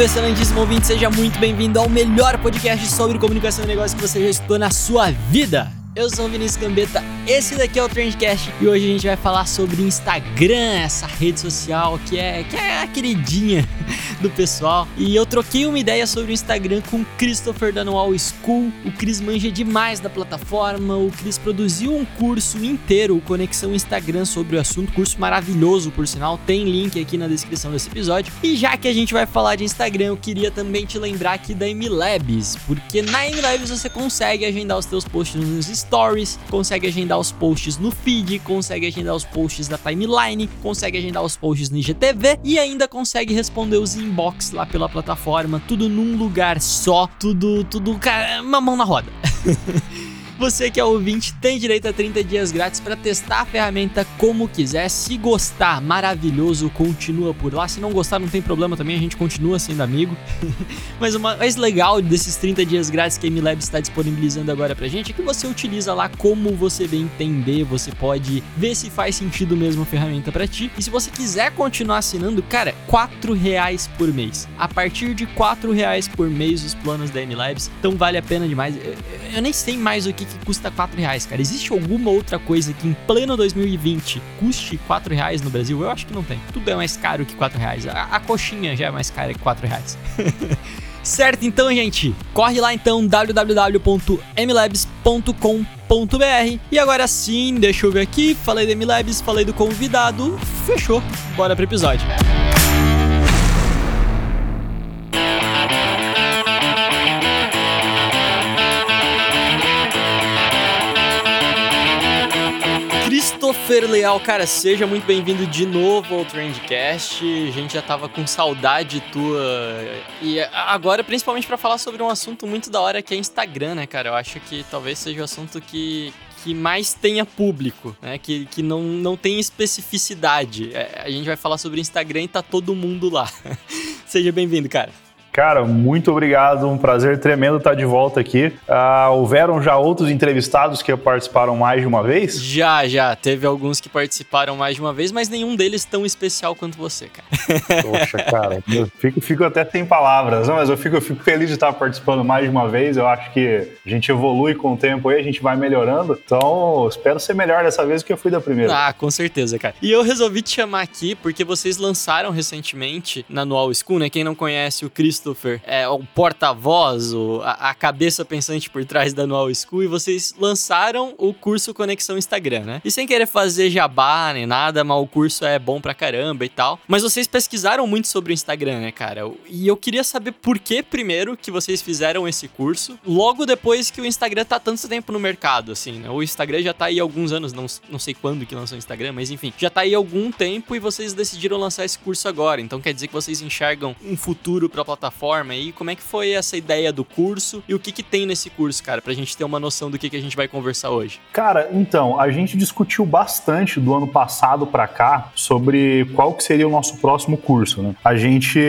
Salve, excelentíssimo ouvinte, seja muito bem-vindo ao melhor podcast sobre comunicação e negócio que você já estudou na sua vida. Eu sou o Vinícius Gambetta, esse daqui é o Trendcast e hoje a gente vai falar sobre Instagram, essa rede social que é, que é a queridinha do pessoal. E eu troquei uma ideia sobre o Instagram com o Christopher da Anual School. O Chris manja demais da plataforma, o Chris produziu um curso inteiro, o Conexão Instagram, sobre o assunto, curso maravilhoso por sinal, tem link aqui na descrição desse episódio. E já que a gente vai falar de Instagram, eu queria também te lembrar aqui da MLabs, porque na MLabs você consegue agendar os teus posts nos stories, consegue agendar os posts no feed, consegue agendar os posts da timeline, consegue agendar os posts no IGTV e ainda consegue responder os inbox lá pela plataforma, tudo num lugar só, tudo, tudo, cara, uma mão na roda. Você que é ouvinte tem direito a 30 dias grátis para testar a ferramenta como quiser. Se gostar, maravilhoso, continua por lá. Se não gostar, não tem problema também, a gente continua sendo amigo. Mas o mais legal desses 30 dias grátis que a MLab está disponibilizando agora pra gente é que você utiliza lá como você bem entender. Você pode ver se faz sentido mesmo a ferramenta para ti. E se você quiser continuar assinando, cara, 4 reais por mês. A partir de 4 reais por mês os planos da MLabs. Então vale a pena demais. Eu, eu nem sei mais o que que custa 4 reais, cara. Existe alguma outra coisa que em pleno 2020 custe 4 reais no Brasil? Eu acho que não tem. Tudo é mais caro que 4 reais. A, a coxinha já é mais cara que 4 reais. certo, então, gente, corre lá então www.mlabs.com.br e agora sim, deixa eu ver aqui, falei da MLabs, falei do convidado, fechou. Bora pro episódio. Christopher Leal, cara, seja muito bem-vindo de novo ao Trendcast. A gente já tava com saudade tua. E agora, principalmente para falar sobre um assunto muito da hora que é Instagram, né, cara? Eu acho que talvez seja o assunto que, que mais tenha público, né? Que, que não, não tem especificidade. É, a gente vai falar sobre Instagram e tá todo mundo lá. seja bem-vindo, cara. Cara, muito obrigado, um prazer tremendo estar de volta aqui. Uh, houveram já outros entrevistados que participaram mais de uma vez? Já, já. Teve alguns que participaram mais de uma vez, mas nenhum deles tão especial quanto você, cara. Poxa, cara, eu fico, fico até sem palavras, mas eu fico, eu fico feliz de estar participando mais de uma vez. Eu acho que a gente evolui com o tempo aí, a gente vai melhorando. Então, espero ser melhor dessa vez do que eu fui da primeira. Ah, com certeza, cara. E eu resolvi te chamar aqui porque vocês lançaram recentemente na Anual School, né? Quem não conhece o Christopher é o porta-voz, a, a, cabeça pensante por trás da Anual School, e vocês lançaram o curso Conexão Instagram, né? E sem querer fazer jabá nem nada, mas o curso é bom pra caramba e tal. Mas vocês pesquisaram muito sobre o Instagram, né, cara? E eu queria saber por que, primeiro, que vocês fizeram esse curso, logo depois que o Instagram tá tanto tempo no mercado, assim, né? O Instagram já tá aí há alguns anos, não, não sei quando que lançou o Instagram, mas enfim, já tá aí há algum tempo e vocês decidiram lançar esse curso agora. Então quer dizer que vocês enxergam um futuro pra plataforma plataforma aí. Como é que foi essa ideia do curso e o que, que tem nesse curso, cara, pra gente ter uma noção do que, que a gente vai conversar hoje? Cara, então, a gente discutiu bastante do ano passado para cá sobre qual que seria o nosso próximo curso, né? A gente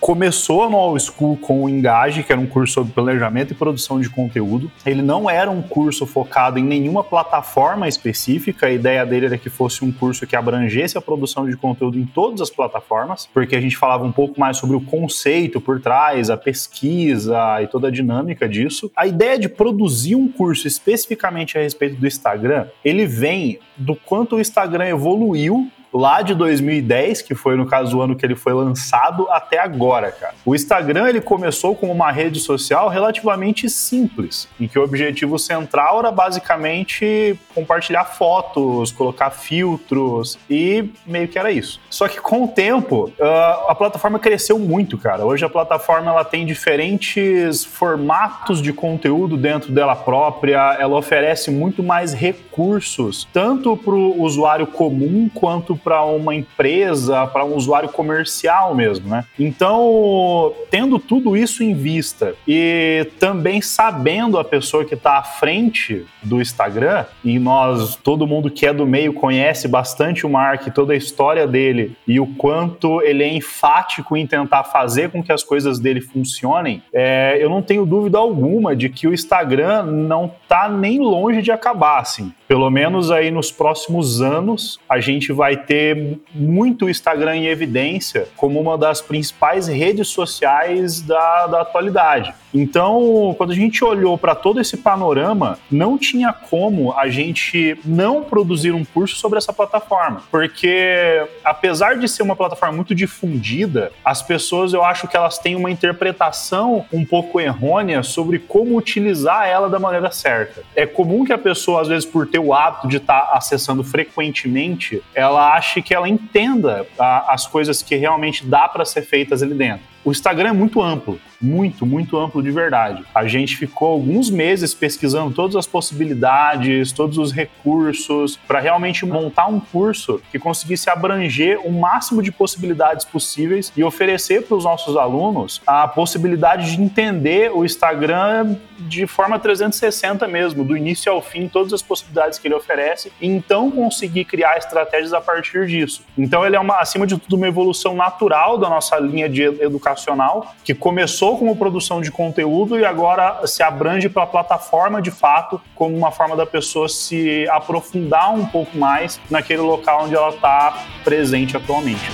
começou no All School com o Engage, que era um curso sobre planejamento e produção de conteúdo. Ele não era um curso focado em nenhuma plataforma específica, a ideia dele era que fosse um curso que abrangesse a produção de conteúdo em todas as plataformas, porque a gente falava um pouco mais sobre o conceito por trás, a pesquisa e toda a dinâmica disso. A ideia de produzir um curso especificamente a respeito do Instagram, ele vem do quanto o Instagram evoluiu lá de 2010, que foi no caso o ano que ele foi lançado, até agora, cara. O Instagram ele começou como uma rede social relativamente simples, em que o objetivo central era basicamente compartilhar fotos, colocar filtros e meio que era isso. Só que com o tempo uh, a plataforma cresceu muito, cara. Hoje a plataforma ela tem diferentes formatos de conteúdo dentro dela própria, ela oferece muito mais recursos, tanto para o usuário comum quanto para uma empresa, para um usuário comercial mesmo, né? Então, tendo tudo isso em vista e também sabendo a pessoa que está à frente do Instagram, e nós, todo mundo que é do meio conhece bastante o Mark, toda a história dele e o quanto ele é enfático em tentar fazer com que as coisas dele funcionem, é, eu não tenho dúvida alguma de que o Instagram não está nem longe de acabar, assim. Pelo menos aí nos próximos anos, a gente vai ter muito Instagram em evidência como uma das principais redes sociais da, da atualidade. Então, quando a gente olhou para todo esse panorama, não tinha como a gente não produzir um curso sobre essa plataforma, porque apesar de ser uma plataforma muito difundida, as pessoas eu acho que elas têm uma interpretação um pouco errônea sobre como utilizar ela da maneira certa. É comum que a pessoa, às vezes, por ter o hábito de estar tá acessando frequentemente, ela ache que ela entenda a, as coisas que realmente dá para ser feitas ali dentro. O Instagram é muito amplo, muito, muito amplo de verdade. A gente ficou alguns meses pesquisando todas as possibilidades, todos os recursos, para realmente montar um curso que conseguisse abranger o máximo de possibilidades possíveis e oferecer para os nossos alunos a possibilidade de entender o Instagram de forma 360 mesmo, do início ao fim, todas as possibilidades que ele oferece, e então conseguir criar estratégias a partir disso. Então ele é uma, acima de tudo uma evolução natural da nossa linha de educacional, que começou como produção de conteúdo e agora se abrange para a plataforma de fato, como uma forma da pessoa se aprofundar um pouco mais naquele local onde ela está presente atualmente.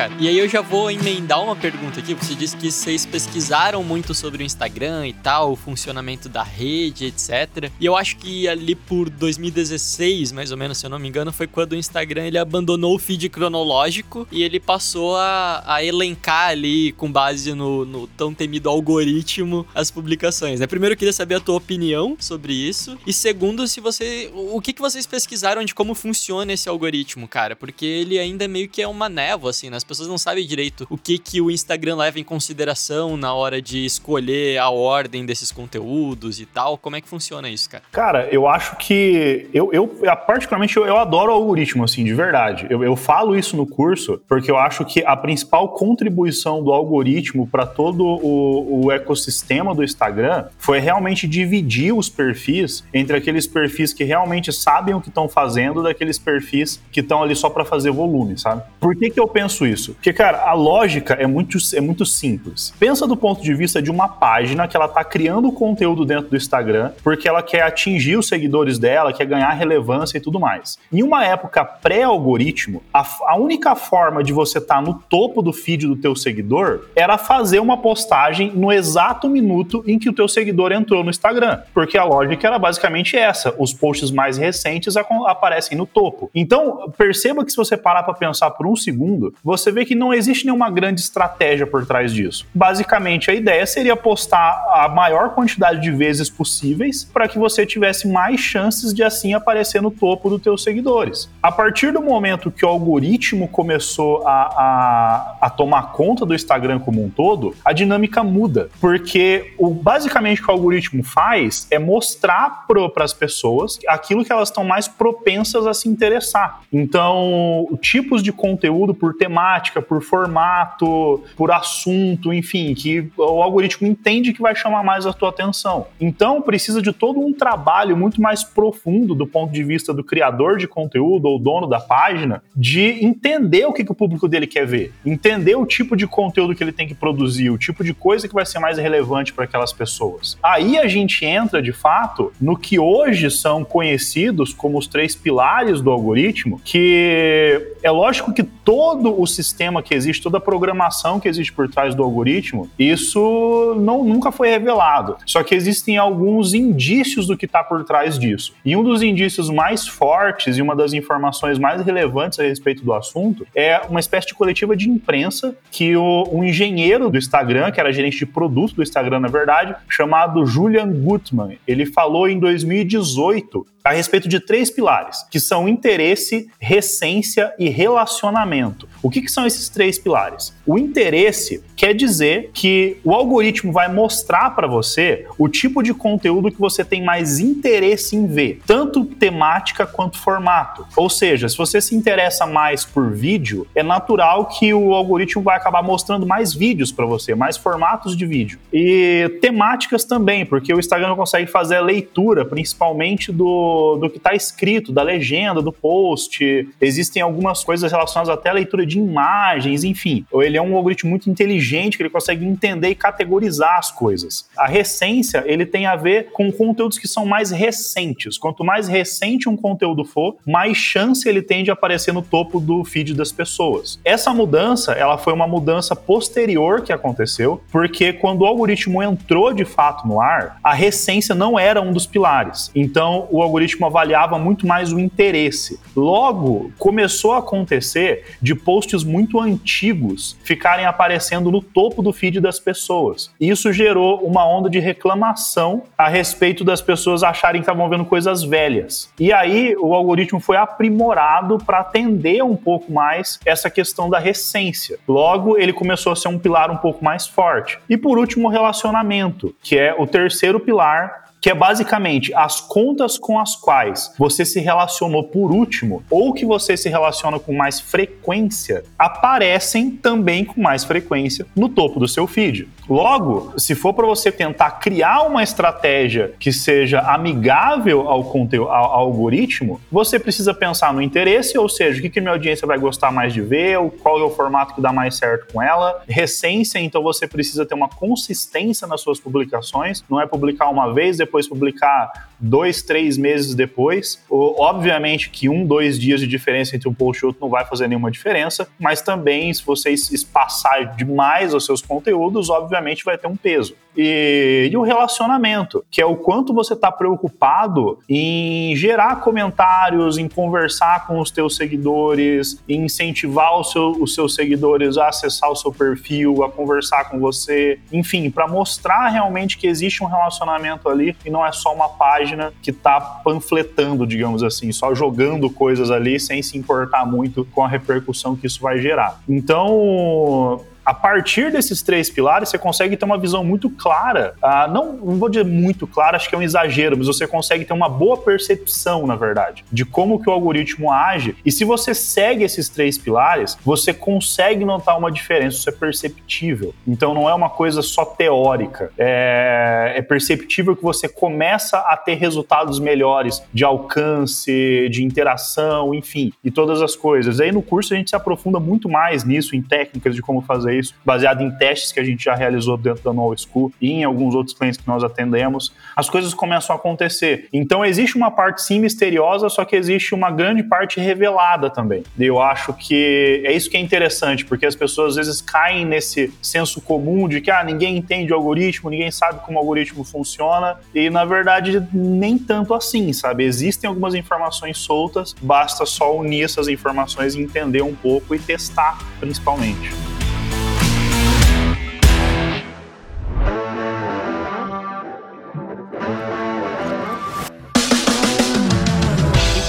Cara. E aí eu já vou emendar uma pergunta aqui. Você disse que vocês pesquisaram muito sobre o Instagram e tal, o funcionamento da rede, etc. E eu acho que ali por 2016, mais ou menos, se eu não me engano, foi quando o Instagram ele abandonou o feed cronológico e ele passou a, a elencar ali, com base no, no, tão temido algoritmo, as publicações. Né? Primeiro, eu queria saber a tua opinião sobre isso. E segundo, se você. O que, que vocês pesquisaram de como funciona esse algoritmo, cara? Porque ele ainda meio que é uma névoa, assim, né? As pessoas não sabem direito o que, que o Instagram leva em consideração na hora de escolher a ordem desses conteúdos e tal. Como é que funciona isso, cara? Cara, eu acho que. Eu, eu particularmente, eu, eu adoro o algoritmo, assim, de verdade. Eu, eu falo isso no curso porque eu acho que a principal contribuição do algoritmo para todo o, o ecossistema do Instagram foi realmente dividir os perfis entre aqueles perfis que realmente sabem o que estão fazendo daqueles perfis que estão ali só para fazer volume, sabe? Por que, que eu penso penso isso? Porque, cara, a lógica é muito, é muito simples. Pensa do ponto de vista de uma página que ela tá criando conteúdo dentro do Instagram porque ela quer atingir os seguidores dela, quer ganhar relevância e tudo mais. Em uma época pré-algoritmo, a, a, única forma de você estar tá no topo do feed do teu seguidor era fazer uma postagem no exato minuto em que o teu seguidor entrou no Instagram. Porque a lógica era basicamente essa. Os posts mais recentes aparecem no topo. Então, perceba que se você parar para pensar por um segundo, você vê que não existe nenhuma grande estratégia por trás disso. Basicamente, a ideia seria postar a maior quantidade de vezes possíveis para que você tivesse mais chances de assim aparecer no topo dos teus seguidores. A partir do momento que o algoritmo começou a, a, a tomar conta do Instagram como um todo, a dinâmica muda, porque o, basicamente o que o algoritmo faz é mostrar para as pessoas aquilo que elas estão mais propensas a se interessar. Então, tipos de conteúdo por temática, por formato, por assunto, enfim, que o algoritmo entende que vai chamar mais a tua atenção. Então, precisa de todo um trabalho muito mais profundo do ponto de vista do criador de conteúdo ou dono da página, de entender o que, que o público dele quer ver, entender o tipo de conteúdo que ele tem que produzir, o tipo de coisa que vai ser mais relevante para aquelas pessoas. Aí a gente entra, de fato, no que hoje são conhecidos como os três pilares do algoritmo, que é lógico que todo o sistema que existe, toda a programação que existe por trás do algoritmo, isso não, nunca foi revelado. Só que existem alguns indícios do que está por trás disso. E um dos indícios mais fortes e uma das informações mais relevantes a respeito do assunto é uma espécie de coletiva de imprensa que o, um engenheiro do Instagram, que era gerente de produto do Instagram, na verdade, chamado Julian Gutman, ele falou em 2018 a respeito de três pilares, que são interesse, recência e relacionamento. O que, que são esses três pilares? O interesse quer dizer que o algoritmo vai mostrar para você o tipo de conteúdo que você tem mais interesse em ver, tanto temática quanto formato. Ou seja, se você se interessa mais por vídeo, é natural que o algoritmo vai acabar mostrando mais vídeos para você, mais formatos de vídeo. E temáticas também, porque o Instagram consegue fazer a leitura, principalmente do, do que está escrito, da legenda, do post. Existem algumas coisas relacionadas até à leitura de imagens, enfim. Ele é um algoritmo muito inteligente que ele consegue entender e categorizar as coisas. A recência, ele tem a ver com conteúdos que são mais recentes. Quanto mais recente um conteúdo for, mais chance ele tem de aparecer no topo do feed das pessoas. Essa mudança, ela foi uma mudança posterior que aconteceu, porque quando o algoritmo entrou de fato no ar, a recência não era um dos pilares. Então, o algoritmo avaliava muito mais o interesse. Logo, começou a acontecer de posts muito antigos ficarem aparecendo no topo do feed das pessoas. Isso gerou uma onda de reclamação a respeito das pessoas acharem que estavam vendo coisas velhas. E aí, o algoritmo foi aprimorado para atender um pouco mais essa questão da recência. Logo, ele começou a ser um pilar um pouco mais forte. E por último, o relacionamento, que é o terceiro pilar que é basicamente as contas com as quais você se relacionou por último ou que você se relaciona com mais frequência aparecem também com mais frequência no topo do seu feed. Logo, se for para você tentar criar uma estratégia que seja amigável ao conteúdo, ao, ao algoritmo, você precisa pensar no interesse, ou seja, o que, que minha audiência vai gostar mais de ver, qual é o formato que dá mais certo com ela. Recência, então você precisa ter uma consistência nas suas publicações, não é publicar uma vez, depois publicar dois, três meses depois. Obviamente que um, dois dias de diferença entre um post e outro não vai fazer nenhuma diferença, mas também se você espaçar demais os seus conteúdos, obviamente vai ter um peso. E, e o relacionamento, que é o quanto você está preocupado em gerar comentários, em conversar com os teus seguidores, em incentivar seu, os seus seguidores a acessar o seu perfil, a conversar com você, enfim, para mostrar realmente que existe um relacionamento ali e não é só uma página que está panfletando, digamos assim, só jogando coisas ali sem se importar muito com a repercussão que isso vai gerar. Então, a partir desses três pilares, você consegue ter uma visão muito clara. Ah, não, não vou dizer muito clara, acho que é um exagero, mas você consegue ter uma boa percepção, na verdade, de como que o algoritmo age. E se você segue esses três pilares, você consegue notar uma diferença, isso é perceptível. Então não é uma coisa só teórica. É, é perceptível que você começa a ter resultados melhores de alcance, de interação, enfim, e todas as coisas. Aí no curso a gente se aprofunda muito mais nisso, em técnicas de como fazer isso, baseado em testes que a gente já realizou dentro da No School e em alguns outros clientes que nós atendemos, as coisas começam a acontecer. Então existe uma parte sim misteriosa, só que existe uma grande parte revelada também. E eu acho que é isso que é interessante, porque as pessoas às vezes caem nesse senso comum de que ah, ninguém entende o algoritmo, ninguém sabe como o algoritmo funciona, e na verdade nem tanto assim, sabe? Existem algumas informações soltas, basta só unir essas informações e entender um pouco e testar principalmente.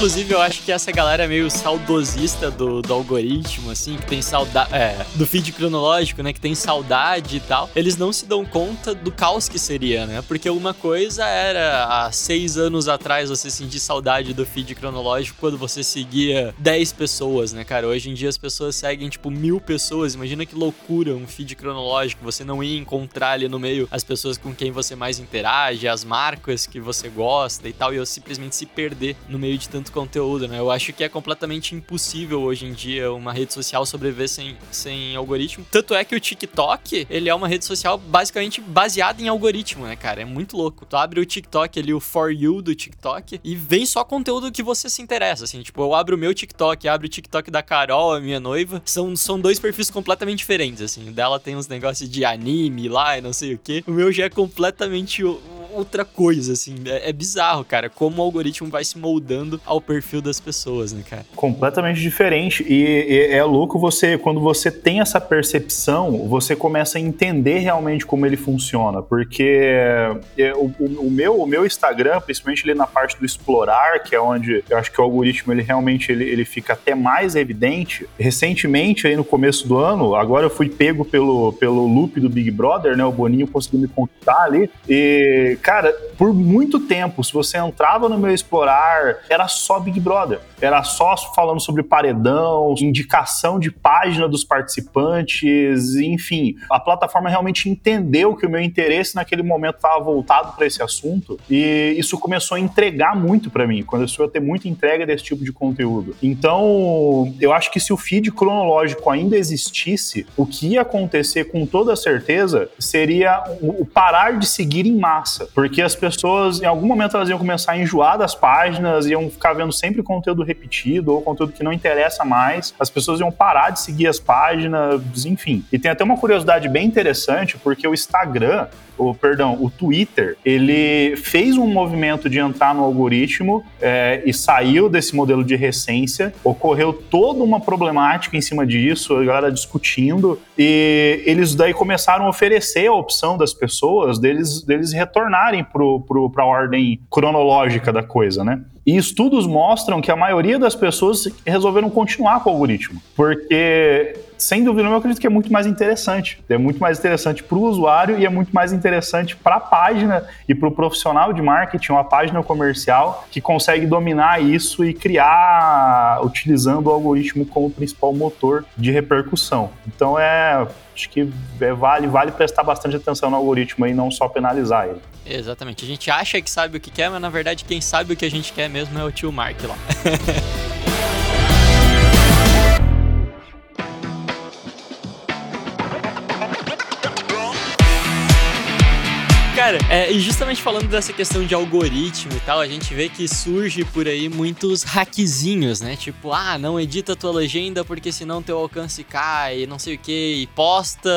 Inclusive, eu acho que essa galera é meio saudosista do, do algoritmo, assim, que tem saudade. É, do feed cronológico, né? Que tem saudade e tal. Eles não se dão conta do caos que seria, né? Porque uma coisa era há seis anos atrás você sentir saudade do feed cronológico quando você seguia 10 pessoas, né, cara? Hoje em dia as pessoas seguem, tipo, mil pessoas. Imagina que loucura um feed cronológico. Você não ia encontrar ali no meio as pessoas com quem você mais interage, as marcas que você gosta e tal, e eu simplesmente se perder no meio de tanto conteúdo, né? Eu acho que é completamente impossível hoje em dia uma rede social sobreviver sem, sem algoritmo. Tanto é que o TikTok, ele é uma rede social basicamente baseada em algoritmo, né, cara? É muito louco. Tu abre o TikTok ali, o For You do TikTok, e vem só conteúdo que você se interessa, assim. Tipo, eu abro o meu TikTok, abro o TikTok da Carol, a minha noiva. São, são dois perfis completamente diferentes, assim. O dela tem uns negócios de anime lá e não sei o que. O meu já é completamente outra coisa, assim. É, é, bizarro, cara, como o algoritmo vai se moldando ao perfil das pessoas, né, cara? Completamente diferente. E, e é louco você, quando você tem essa percepção, você começa a entender realmente como ele funciona. Porque é, o, o, meu, o meu Instagram, principalmente ali na parte do explorar, que é onde eu acho que o algoritmo ele realmente ele, ele fica até mais evidente. Recentemente, aí no começo do ano, agora eu fui pego pelo, pelo loop do Big Brother, né? O Boninho conseguiu me conquistar ali. E, cara, por muito tempo, se você entrava no meu explorar, era só Big Brother. Era só falando sobre paredão, indicação de página dos participantes, enfim. A plataforma realmente entendeu que o meu interesse naquele momento estava voltado para esse assunto e isso começou a entregar muito para mim, começou a ter muita entrega desse tipo de conteúdo. Então, eu acho que se o feed cronológico ainda existisse, o que ia acontecer com toda certeza seria o parar de seguir em massa, porque as pessoas, em algum momento, elas iam começar a enjoar das páginas, iam ficar vendo sempre conteúdo repetido ou conteúdo que não interessa mais, as pessoas iam parar de seguir as páginas, enfim. E tem até uma curiosidade bem interessante, porque o Instagram, o perdão, o Twitter, ele fez um movimento de entrar no algoritmo é, e saiu desse modelo de recência. Ocorreu toda uma problemática em cima disso, a galera discutindo, e eles daí começaram a oferecer a opção das pessoas deles, deles retornarem para a ordem cronológica da coisa, né? E estudos mostram que a maioria das pessoas resolveram continuar com o algoritmo, porque sem dúvida eu acredito que é muito mais interessante. É muito mais interessante para o usuário e é muito mais interessante para a página e para o profissional de marketing, uma página comercial que consegue dominar isso e criar utilizando o algoritmo como principal motor de repercussão. Então é acho que é, vale, vale prestar bastante atenção no algoritmo e não só penalizar ele. Exatamente. A gente acha que sabe o que quer, mas na verdade quem sabe o que a gente quer mesmo é o tio Mark lá. Cara, é, e justamente falando dessa questão de algoritmo e tal, a gente vê que surge por aí muitos hackzinhos, né? Tipo, ah, não edita tua legenda porque senão teu alcance cai, não sei o que, e posta,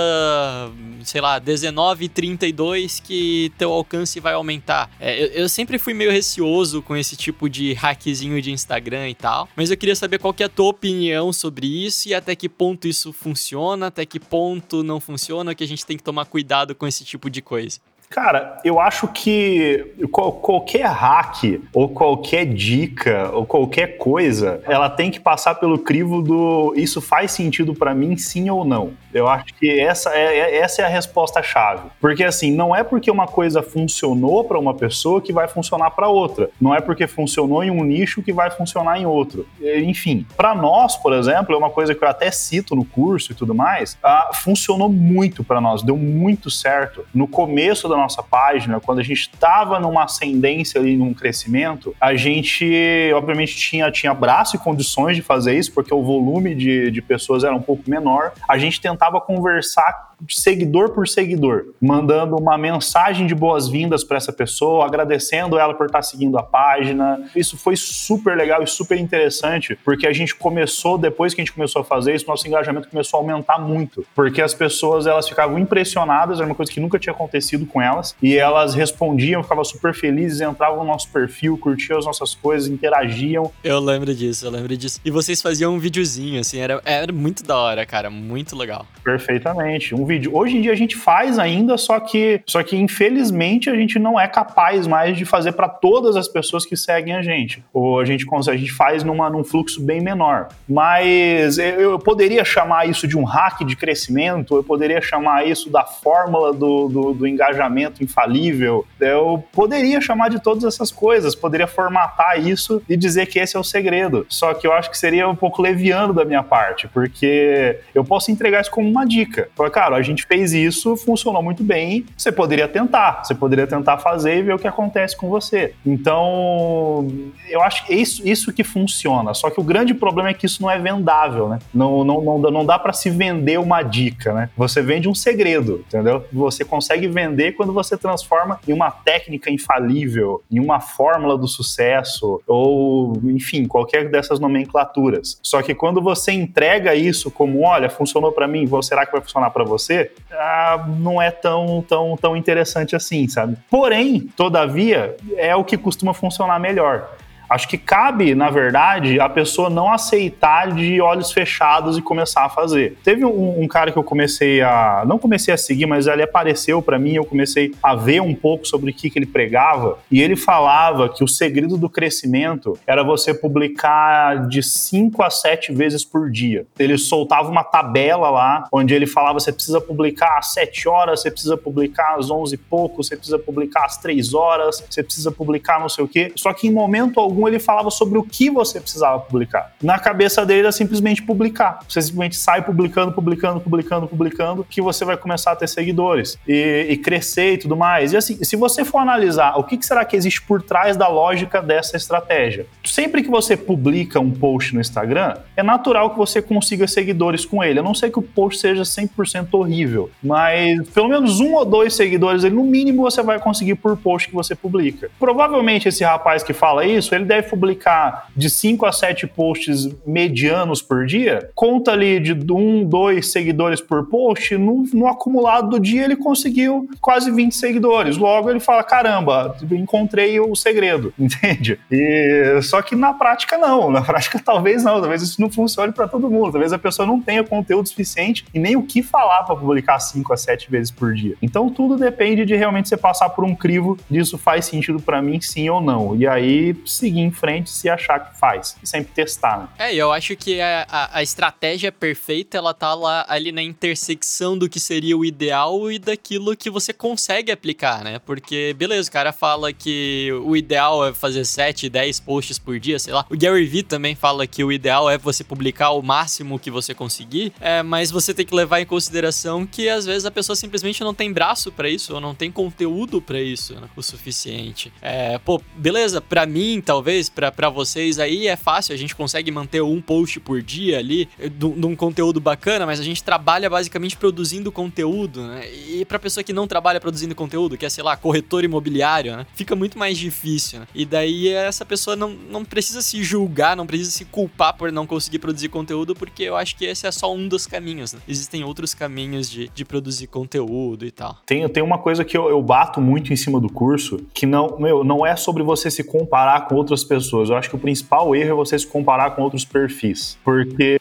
sei lá, 19,32 que teu alcance vai aumentar. É, eu, eu, sempre fui meio receoso com esse tipo de hackzinho de Instagram e tal, mas eu queria saber qual que é a tua opinião sobre isso e até que ponto isso funciona, até que ponto não funciona, que a gente tem que tomar cuidado com esse tipo de coisa. Cara, eu acho que qualquer hack, ou qualquer dica, ou qualquer coisa, ela tem que passar pelo crivo do isso faz sentido para mim, sim ou não. Eu acho que essa é, é essa é a resposta-chave. Porque, assim, não é porque uma coisa funcionou para uma pessoa que vai funcionar para outra. Não é porque funcionou em um nicho que vai funcionar em outro. Enfim, para nós, por exemplo, é uma coisa que eu até cito no curso e tudo mais, ah, funcionou muito para nós, deu muito certo. No começo da nossa página, quando a gente estava numa ascendência ali, num crescimento, a gente, obviamente, tinha, tinha braço e condições de fazer isso, porque o volume de, de pessoas era um pouco menor. A gente tentava conversar seguidor por seguidor, mandando uma mensagem de boas-vindas para essa pessoa, agradecendo ela por estar tá seguindo a página. Isso foi super legal e super interessante, porque a gente começou, depois que a gente começou a fazer isso, nosso engajamento começou a aumentar muito, porque as pessoas elas ficavam impressionadas, era uma coisa que nunca tinha acontecido com elas, e elas respondiam, ficavam super felizes, entravam no nosso perfil, curtiam as nossas coisas, interagiam. Eu lembro disso, eu lembro disso. E vocês faziam um videozinho, assim, era, era muito da hora, cara, muito legal. Perfeitamente. Um vídeo. Hoje em dia a gente faz ainda, só que, só que infelizmente a gente não é capaz mais de fazer para todas as pessoas que seguem a gente. Ou a gente consegue, a gente faz numa, num fluxo bem menor. Mas eu, eu poderia chamar isso de um hack de crescimento, eu poderia chamar isso da fórmula do, do, do engajamento infalível. Eu poderia chamar de todas essas coisas, poderia formatar isso e dizer que esse é o segredo. Só que eu acho que seria um pouco leviano da minha parte, porque eu posso entregar isso como uma dica. Falar, cara, a gente fez isso, funcionou muito bem, você poderia tentar, você poderia tentar fazer e ver o que acontece com você. Então, eu acho que é isso, isso que funciona. Só que o grande problema é que isso não é vendável, né? Não, não, não, não dá para se vender uma dica, né? Você vende um segredo, entendeu? Você consegue vender quando você transforma em uma técnica infalível, em uma fórmula do sucesso, ou, enfim, qualquer dessas nomenclaturas. Só que quando você entrega isso como, olha, funcionou para mim, será que vai funcionar para você? Você, ah, não é tão, tão, tão interessante assim, sabe? Porém, todavia, é o que costuma funcionar melhor. Acho que cabe, na verdade, a pessoa não aceitar de olhos fechados e começar a fazer. Teve um, um cara que eu comecei a. Não comecei a seguir, mas ele apareceu para mim, eu comecei a ver um pouco sobre o que, que ele pregava, e ele falava que o segredo do crescimento era você publicar de 5 a 7 vezes por dia. Ele soltava uma tabela lá, onde ele falava: você precisa publicar às 7 horas, você precisa publicar às 11 e pouco, você precisa publicar às 3 horas, você precisa publicar não sei o quê. Só que em momento algum ele falava sobre o que você precisava publicar. Na cabeça dele era simplesmente publicar. Você simplesmente sai publicando, publicando, publicando, publicando, que você vai começar a ter seguidores e, e crescer e tudo mais. E assim, se você for analisar o que, que será que existe por trás da lógica dessa estratégia, sempre que você publica um post no Instagram, é natural que você consiga seguidores com ele. A não ser que o post seja 100% horrível, mas pelo menos um ou dois seguidores, no mínimo, você vai conseguir por post que você publica. Provavelmente esse rapaz que fala isso, ele ele deve publicar de 5 a 7 posts medianos por dia, conta ali de 1, um, 2 seguidores por post, no, no, acumulado do dia ele conseguiu quase 20 seguidores. Logo ele fala: caramba, encontrei o segredo, entende? E, só que na prática não, na prática talvez não, talvez isso não funcione para todo mundo, talvez a pessoa não tenha conteúdo suficiente e nem o que falar para publicar 5 a 7 vezes por dia. Então tudo depende de realmente você passar por um crivo disso faz sentido para mim sim ou não. E aí seguir seguir em frente se achar que faz. E sempre testar, né? É, eu acho que a, a, a, estratégia perfeita, ela tá lá ali na intersecção do que seria o ideal e daquilo que você consegue aplicar, né? Porque, beleza, o cara fala que o ideal é fazer 7, 10 posts por dia, sei lá. O Gary Vee também fala que o ideal é você publicar o máximo que você conseguir, é, mas você tem que levar em consideração que às vezes a pessoa simplesmente não tem braço para isso, ou não tem conteúdo para isso né, o suficiente. É, pô, beleza, para mim, talvez talvez para vocês aí é fácil, a gente consegue manter um post por dia ali eh, de um conteúdo bacana, mas a gente trabalha basicamente produzindo conteúdo, né? E pra pessoa que não trabalha produzindo conteúdo, que é, sei lá, corretor imobiliário, né? Fica muito mais difícil, né? E daí essa pessoa não, não precisa se julgar, não precisa se culpar por não conseguir produzir conteúdo, porque eu acho que esse é só um dos caminhos, né? Existem outros caminhos de, de produzir conteúdo e tal. Tem, tem uma coisa que eu, eu bato muito em cima do curso, que não, meu, não é sobre você se comparar com outras pessoas. Eu acho que o principal erro é você se comparar com outros perfis. Porque,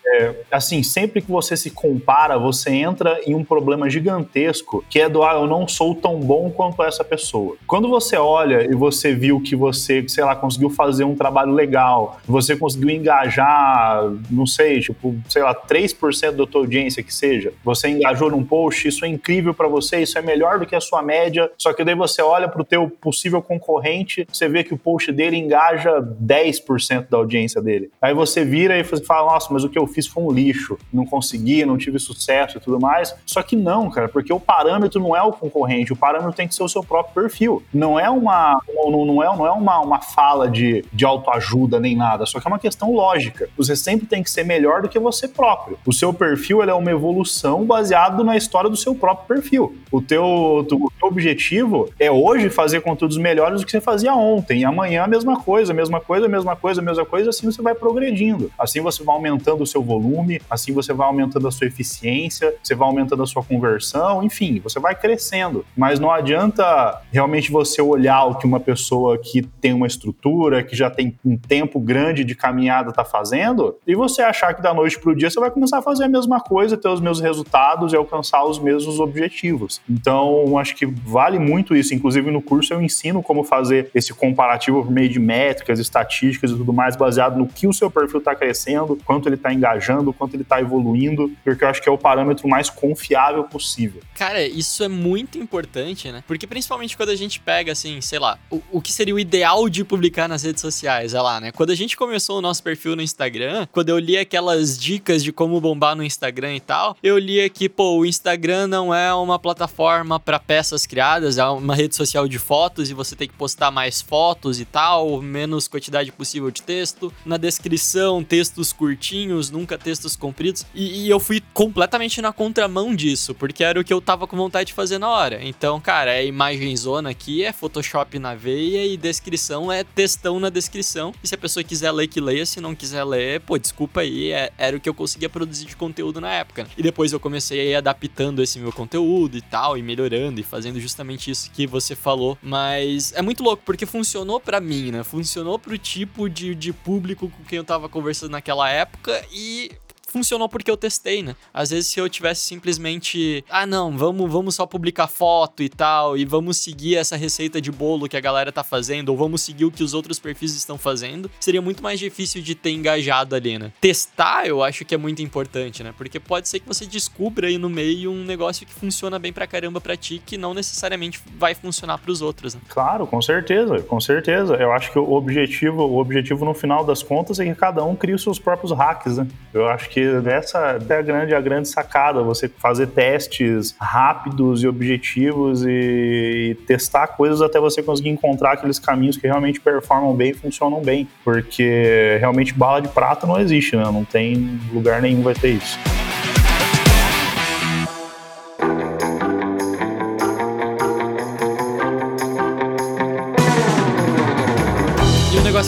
assim, sempre que você se compara, você entra em um problema gigantesco que é do, ah, eu não sou tão bom quanto essa pessoa. Quando você olha e você viu que você, sei lá, conseguiu fazer um trabalho legal, você conseguiu engajar, não sei, tipo, sei lá, 3% da tua audiência que seja, você engajou num post, isso é incrível para você, isso é melhor do que a sua média, só que daí você olha pro teu possível concorrente, você vê que o post dele engaja engaja 10% da audiência dele. Aí você vira e fala, nossa, mas o que eu fiz foi um lixo, não consegui, não tive sucesso e tudo mais. Só que não, cara, porque o parâmetro não é o concorrente, o parâmetro tem que ser o seu próprio perfil. Não é uma, não, não é, não é uma, uma fala de, de autoajuda nem nada, só que é uma questão lógica. Você sempre tem que ser melhor do que você próprio. O seu perfil é uma evolução baseado na história do seu próprio perfil. O teu, o teu objetivo é hoje fazer conteúdos melhores do que você fazia ontem, e amanhã a mesma coisa coisa, mesma coisa, mesma coisa, mesma coisa, assim você vai progredindo. Assim você vai aumentando o seu volume, assim você vai aumentando a sua eficiência, você vai aumentando a sua conversão, enfim, você vai crescendo. Mas não adianta realmente você olhar o que uma pessoa que tem uma estrutura, que já tem um tempo grande de caminhada está fazendo, e você achar que da noite para o dia você vai começar a fazer a mesma coisa, ter os mesmos resultados e alcançar os mesmos objetivos. Então, acho que vale muito isso. Inclusive, no curso eu ensino como fazer esse comparativo por meio de métricas métricas, estatísticas e tudo mais baseado no que o seu perfil está crescendo, quanto ele está engajando, quanto ele está evoluindo, porque eu acho que é o parâmetro mais confiável possível. Cara, isso é muito importante, né? Porque principalmente quando a gente pega, assim, sei lá, o, o que seria o ideal de publicar nas redes sociais, é lá, né? Quando a gente começou o nosso perfil no Instagram, quando eu li aquelas dicas de como bombar no Instagram e tal, eu li que, pô, o Instagram não é uma plataforma para peças criadas, é uma rede social de fotos e você tem que postar mais fotos e tal, menos quantidade possível de texto. Na descrição, textos curtinhos, nunca textos compridos. E, e, eu fui completamente na contramão disso, porque era o que eu tava com vontade de fazer na hora. Então, cara, é imagem zona aqui, é Photoshop na veia e descrição é textão na descrição. E se a pessoa quiser ler, que leia. Se não quiser ler, pô, desculpa aí, é, era o que eu conseguia produzir de conteúdo na época. E depois eu comecei adaptando esse meu conteúdo e tal, e melhorando e fazendo justamente isso que você falou. Mas é muito louco, porque funcionou para mim, né? Funcionou pro tipo de, de público com quem eu tava conversando naquela época e funcionou porque eu testei, né? Às vezes se eu tivesse simplesmente, ah não, vamos, vamos só publicar foto e tal, e vamos seguir essa receita de bolo que a galera tá fazendo, ou vamos seguir o que os outros perfis estão fazendo, seria muito mais difícil de ter engajado ali, né? Testar eu acho que é muito importante, né? Porque pode ser que você descubra aí no meio um negócio que funciona bem pra caramba pra ti, que não necessariamente vai funcionar pros outros, né? Claro, com certeza, com certeza. Eu acho que o objetivo, o objetivo no final das contas é que cada um crie os seus próprios hacks, né? Eu acho que dessa é a grande, a grande sacada, você fazer testes rápidos e objetivos e, e testar coisas até você conseguir encontrar aqueles caminhos que realmente performam bem e funcionam bem. Porque realmente bala de prata não existe, né? Não tem lugar nenhum vai ter isso.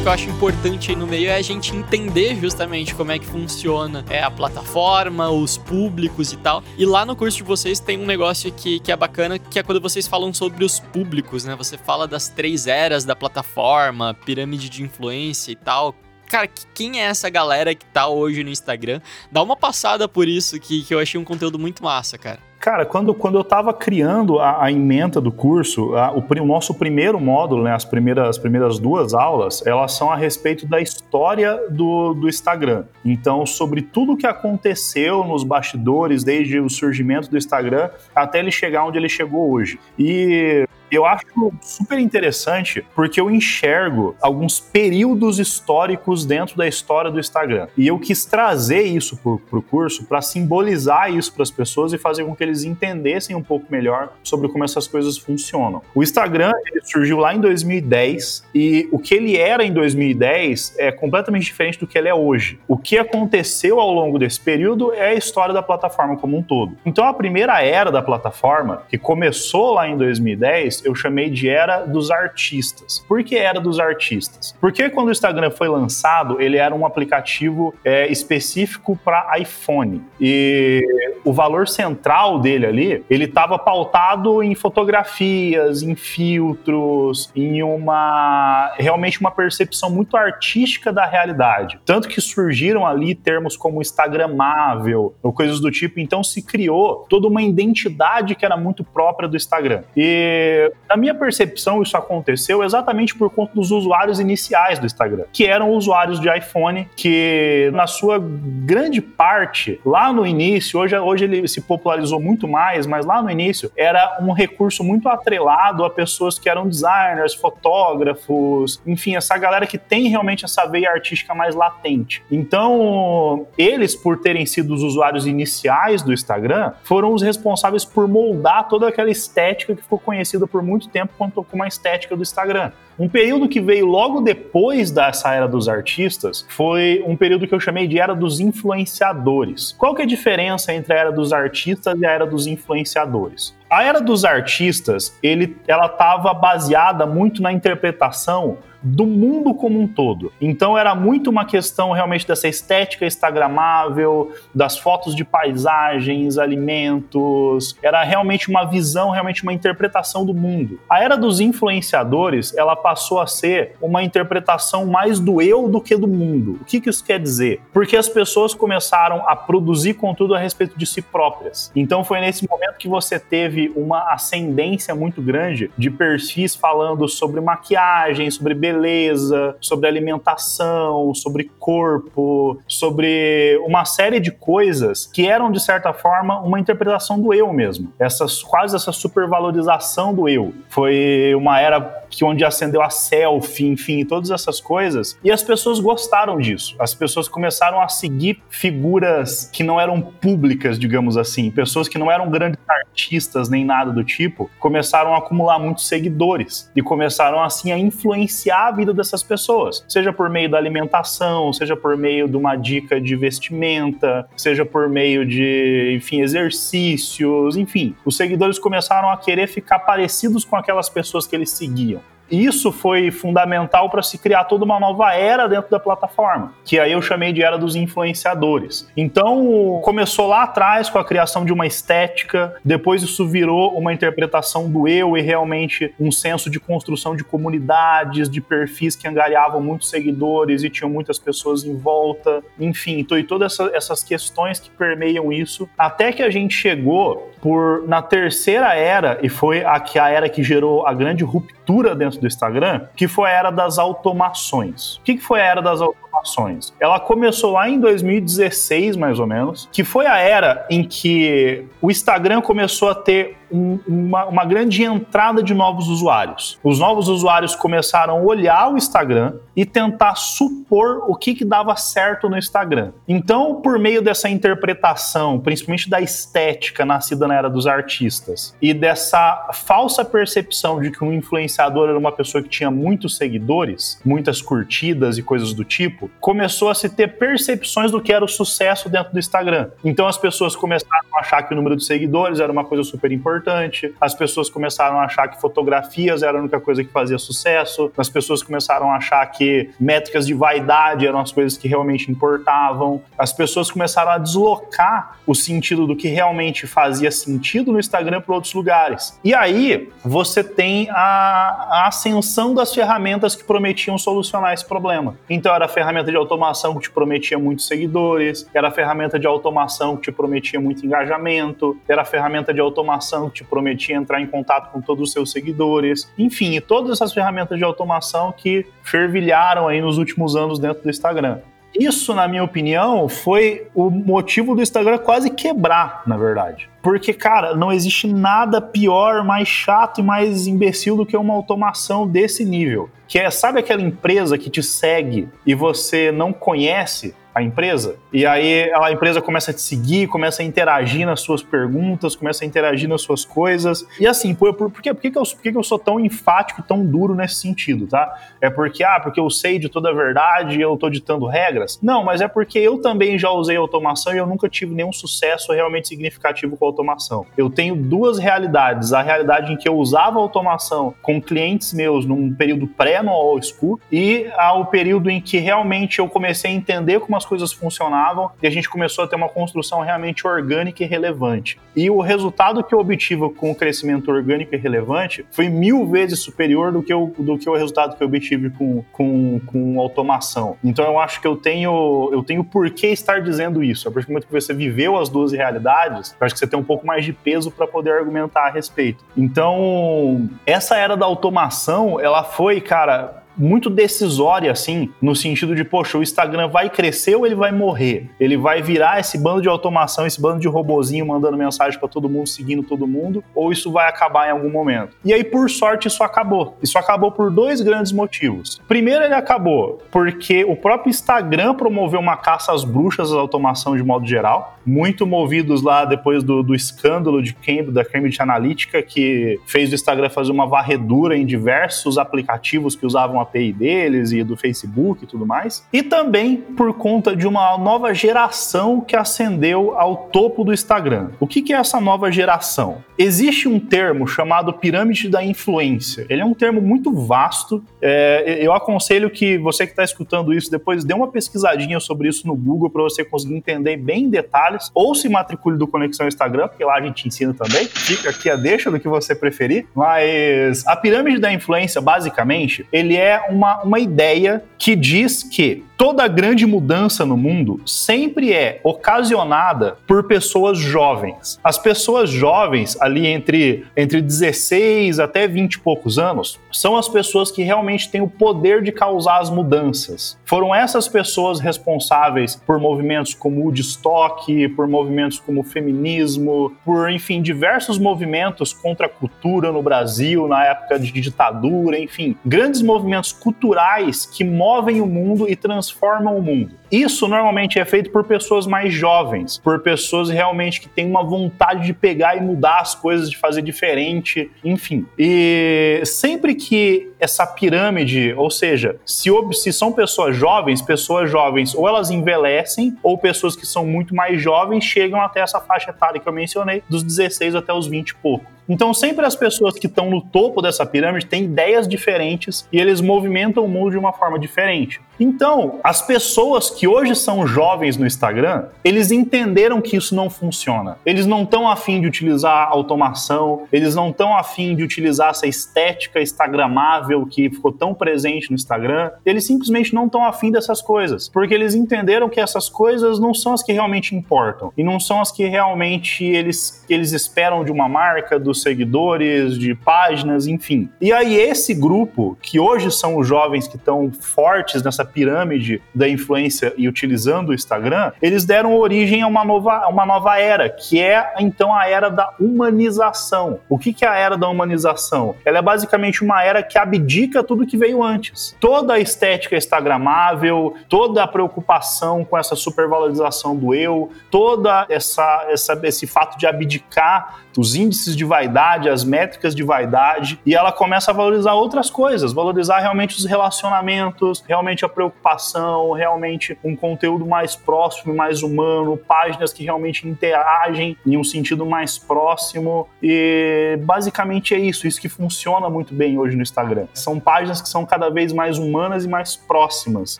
Que eu acho importante aí no meio é a gente entender justamente como é que funciona é, a plataforma, os públicos e tal. E lá no curso de vocês tem um negócio que, que é bacana, que é quando vocês falam sobre os públicos, né? Você fala das três eras da plataforma, pirâmide de influência e tal, cara, quem é essa galera que tá hoje no Instagram? Dá uma passada por isso, que, que eu achei um conteúdo muito massa, cara. Cara, quando, quando eu estava criando a, a, ementa do curso, a, o, o, nosso primeiro módulo, né, as, primeiras, as primeiras duas aulas, elas são a respeito da história do, do Instagram. Então, sobre tudo que aconteceu nos bastidores, desde o surgimento do Instagram até ele chegar onde ele chegou hoje. E eu acho super interessante porque eu enxergo alguns períodos históricos dentro da história do Instagram. E eu quis trazer isso para o curso para simbolizar isso para as pessoas e fazer com que eles entendessem um pouco melhor sobre como essas coisas funcionam. O Instagram surgiu lá em 2010 e o que ele era em 2010 é completamente diferente do que ele é hoje. O que aconteceu ao longo desse período é a história da plataforma como um todo. Então a primeira era da plataforma, que começou lá em 2010, eu chamei de era dos artistas. Por que era dos artistas? Porque quando o Instagram foi lançado, ele era um aplicativo é, específico para iPhone. E o valor central dele ali, ele estava pautado em fotografias, em filtros, em uma realmente uma percepção muito artística da realidade. Tanto que surgiram ali termos como Instagramável ou coisas do tipo. Então se criou toda uma identidade que era muito própria do Instagram. E na minha percepção, isso aconteceu exatamente por conta dos usuários iniciais do Instagram, que eram usuários de iPhone, que na sua grande parte, lá no início, hoje, hoje ele se popularizou muito mais, mas lá no início era um recurso muito atrelado a pessoas que eram designers, fotógrafos, enfim, essa galera que tem realmente essa veia artística mais latente. Então, eles, por terem sido os usuários iniciais do Instagram, foram os responsáveis por moldar toda aquela estética que ficou conhecida por muito tempo quanto com uma estética do Instagram. Um período que veio logo depois dessa era dos artistas foi um período que eu chamei de era dos influenciadores. Qual que é a diferença entre a era dos artistas e a era dos influenciadores? A era dos artistas, ele, ela estava baseada muito na interpretação do mundo como um todo. Então era muito uma questão realmente dessa estética instagramável, das fotos de paisagens, alimentos, era realmente uma visão, realmente uma interpretação do mundo. A era dos influenciadores, ela passou a ser uma interpretação mais do eu do que do mundo. O que, que isso quer dizer? Porque as pessoas começaram a produzir conteúdo a respeito de si próprias. Então foi nesse momento que você teve uma ascendência muito grande de perfis falando sobre maquiagem, sobre beleza, sobre alimentação, sobre corpo, sobre uma série de coisas que eram, de certa forma, uma interpretação do eu mesmo. Essa, quase essa supervalorização do eu. Foi uma era que onde acendeu a selfie, enfim, todas essas coisas. E as pessoas gostaram disso. As pessoas começaram a seguir figuras que não eram públicas, digamos assim, pessoas que não eram grandes artistas nem nada do tipo, começaram a acumular muitos seguidores e começaram assim a influenciar a vida dessas pessoas, seja por meio da alimentação, seja por meio de uma dica de vestimenta, seja por meio de, enfim, exercícios, enfim. Os seguidores começaram a querer ficar parecidos com aquelas pessoas que eles seguiam isso foi fundamental para se criar toda uma nova era dentro da plataforma, que aí eu chamei de era dos influenciadores. Então, começou lá atrás com a criação de uma estética, depois isso virou uma interpretação do eu e realmente um senso de construção de comunidades, de perfis que angariavam muitos seguidores e tinham muitas pessoas em volta, enfim, então, e todas essa, essas questões que permeiam isso, até que a gente chegou por na terceira era, e foi a, a era que gerou a grande ruptura dentro do Instagram, que foi a era das automações. O que, que foi a era das automações? Ela começou lá em 2016, mais ou menos, que foi a era em que o Instagram começou a ter um, uma, uma grande entrada de novos usuários. Os novos usuários começaram a olhar o Instagram e tentar supor o que, que dava certo no Instagram. Então, por meio dessa interpretação, principalmente da estética nascida na era dos artistas, e dessa falsa percepção de que um influenciador era uma pessoa que tinha muitos seguidores, muitas curtidas e coisas do tipo, começou a se ter percepções do que era o sucesso dentro do Instagram. Então, as pessoas começaram a achar que o número de seguidores era uma coisa super importante importante, as pessoas começaram a achar que fotografias era a única coisa que fazia sucesso, as pessoas começaram a achar que métricas de vaidade eram as coisas que realmente importavam, as pessoas começaram a deslocar o sentido do que realmente fazia sentido no Instagram para outros lugares. E aí você tem a, a ascensão das ferramentas que prometiam solucionar esse problema. Então era a ferramenta de automação que te prometia muitos seguidores, era a ferramenta de automação que te prometia muito engajamento, era a ferramenta de automação te prometia entrar em contato com todos os seus seguidores, enfim, todas essas ferramentas de automação que fervilharam aí nos últimos anos dentro do Instagram. Isso, na minha opinião, foi o motivo do Instagram quase quebrar, na verdade. Porque, cara, não existe nada pior, mais chato e mais imbecil do que uma automação desse nível. Que é, sabe aquela empresa que te segue e você não conhece? A empresa. E aí a empresa começa a te seguir, começa a interagir nas suas perguntas, começa a interagir nas suas coisas. E assim, por, por, por, quê? por, que, que, eu, por que, que eu sou tão enfático, tão duro nesse sentido, tá? É porque, ah, porque eu sei de toda a verdade e eu tô ditando regras? Não, mas é porque eu também já usei automação e eu nunca tive nenhum sucesso realmente significativo com automação. Eu tenho duas realidades. A realidade em que eu usava automação com clientes meus num período pré no All School e ao período em que realmente eu comecei a entender como as as coisas funcionavam e a gente começou a ter uma construção realmente orgânica e relevante. E o resultado que eu obtive com o crescimento orgânico e relevante foi mil vezes superior do que, eu, do que o resultado que eu obtive com, com, com automação. Então eu acho que eu tenho, eu tenho por que estar dizendo isso. A partir do momento que você viveu as duas realidades, eu acho que você tem um pouco mais de peso para poder argumentar a respeito. Então, essa era da automação, ela foi, cara, muito decisória, assim, no sentido de, poxa, o Instagram vai crescer ou ele vai morrer? Ele vai virar esse bando de automação, esse bando de robozinho mandando mensagem para todo mundo, seguindo todo mundo, ou isso vai acabar em algum momento? E aí, por sorte, isso acabou. Isso acabou por dois grandes motivos. Primeiro, ele acabou porque o próprio Instagram promoveu uma caça às bruxas da automação de modo geral, muito movidos lá depois do, do escândalo de Cambridge, da Cambridge Analytica, que fez o Instagram fazer uma varredura em diversos aplicativos que usavam API deles e do Facebook e tudo mais. E também por conta de uma nova geração que ascendeu ao topo do Instagram. O que, que é essa nova geração? Existe um termo chamado pirâmide da influência. Ele é um termo muito vasto. É, eu aconselho que você que está escutando isso depois dê uma pesquisadinha sobre isso no Google para você conseguir entender bem em detalhes. Ou se matricule do Conexão Instagram, porque lá a gente ensina também. Fica aqui a deixa do que você preferir. Mas a pirâmide da influência, basicamente, ele é uma, uma ideia que diz que toda grande mudança no mundo sempre é ocasionada por pessoas jovens. As pessoas jovens, ali entre, entre 16 até 20 e poucos anos, são as pessoas que realmente têm o poder de causar as mudanças. Foram essas pessoas responsáveis por movimentos como o Woodstock, por movimentos como o feminismo, por, enfim, diversos movimentos contra a cultura no Brasil, na época de ditadura, enfim, grandes movimentos culturais que movem o mundo e transformam transformam o mundo. Isso normalmente é feito por pessoas mais jovens, por pessoas realmente que têm uma vontade de pegar e mudar as coisas, de fazer diferente, enfim. E sempre que essa pirâmide, ou seja, se, se são pessoas jovens, pessoas jovens ou elas envelhecem, ou pessoas que são muito mais jovens chegam até essa faixa etária que eu mencionei, dos 16 até os 20 e pouco. Então, sempre as pessoas que estão no topo dessa pirâmide têm ideias diferentes e eles movimentam o mundo de uma forma diferente. Então, as pessoas que hoje são jovens no Instagram, eles entenderam que isso não funciona. Eles não estão afim de utilizar automação, eles não estão afim de utilizar essa estética instagramável que ficou tão presente no Instagram. Eles simplesmente não estão afim dessas coisas, porque eles entenderam que essas coisas não são as que realmente importam e não são as que realmente eles, eles esperam de uma marca, dos seguidores, de páginas, enfim. E aí esse grupo, que hoje são os jovens que estão fortes nessa pirâmide da influência e utilizando o Instagram, eles deram origem a uma nova, uma nova era, que é então a era da humanização. O que, que é a era da humanização? Ela é basicamente uma era que abdica tudo que veio antes. Toda a estética instagramável, toda a preocupação com essa supervalorização do eu, toda essa, essa esse fato de abdicar os índices de vaidade, as métricas de vaidade, e ela começa a valorizar outras coisas, valorizar realmente os relacionamentos, realmente a preocupação, realmente um conteúdo mais próximo mais humano, páginas que realmente interagem em um sentido mais próximo. E basicamente é isso, isso que funciona muito bem hoje no Instagram. São páginas que são cada vez mais humanas e mais próximas,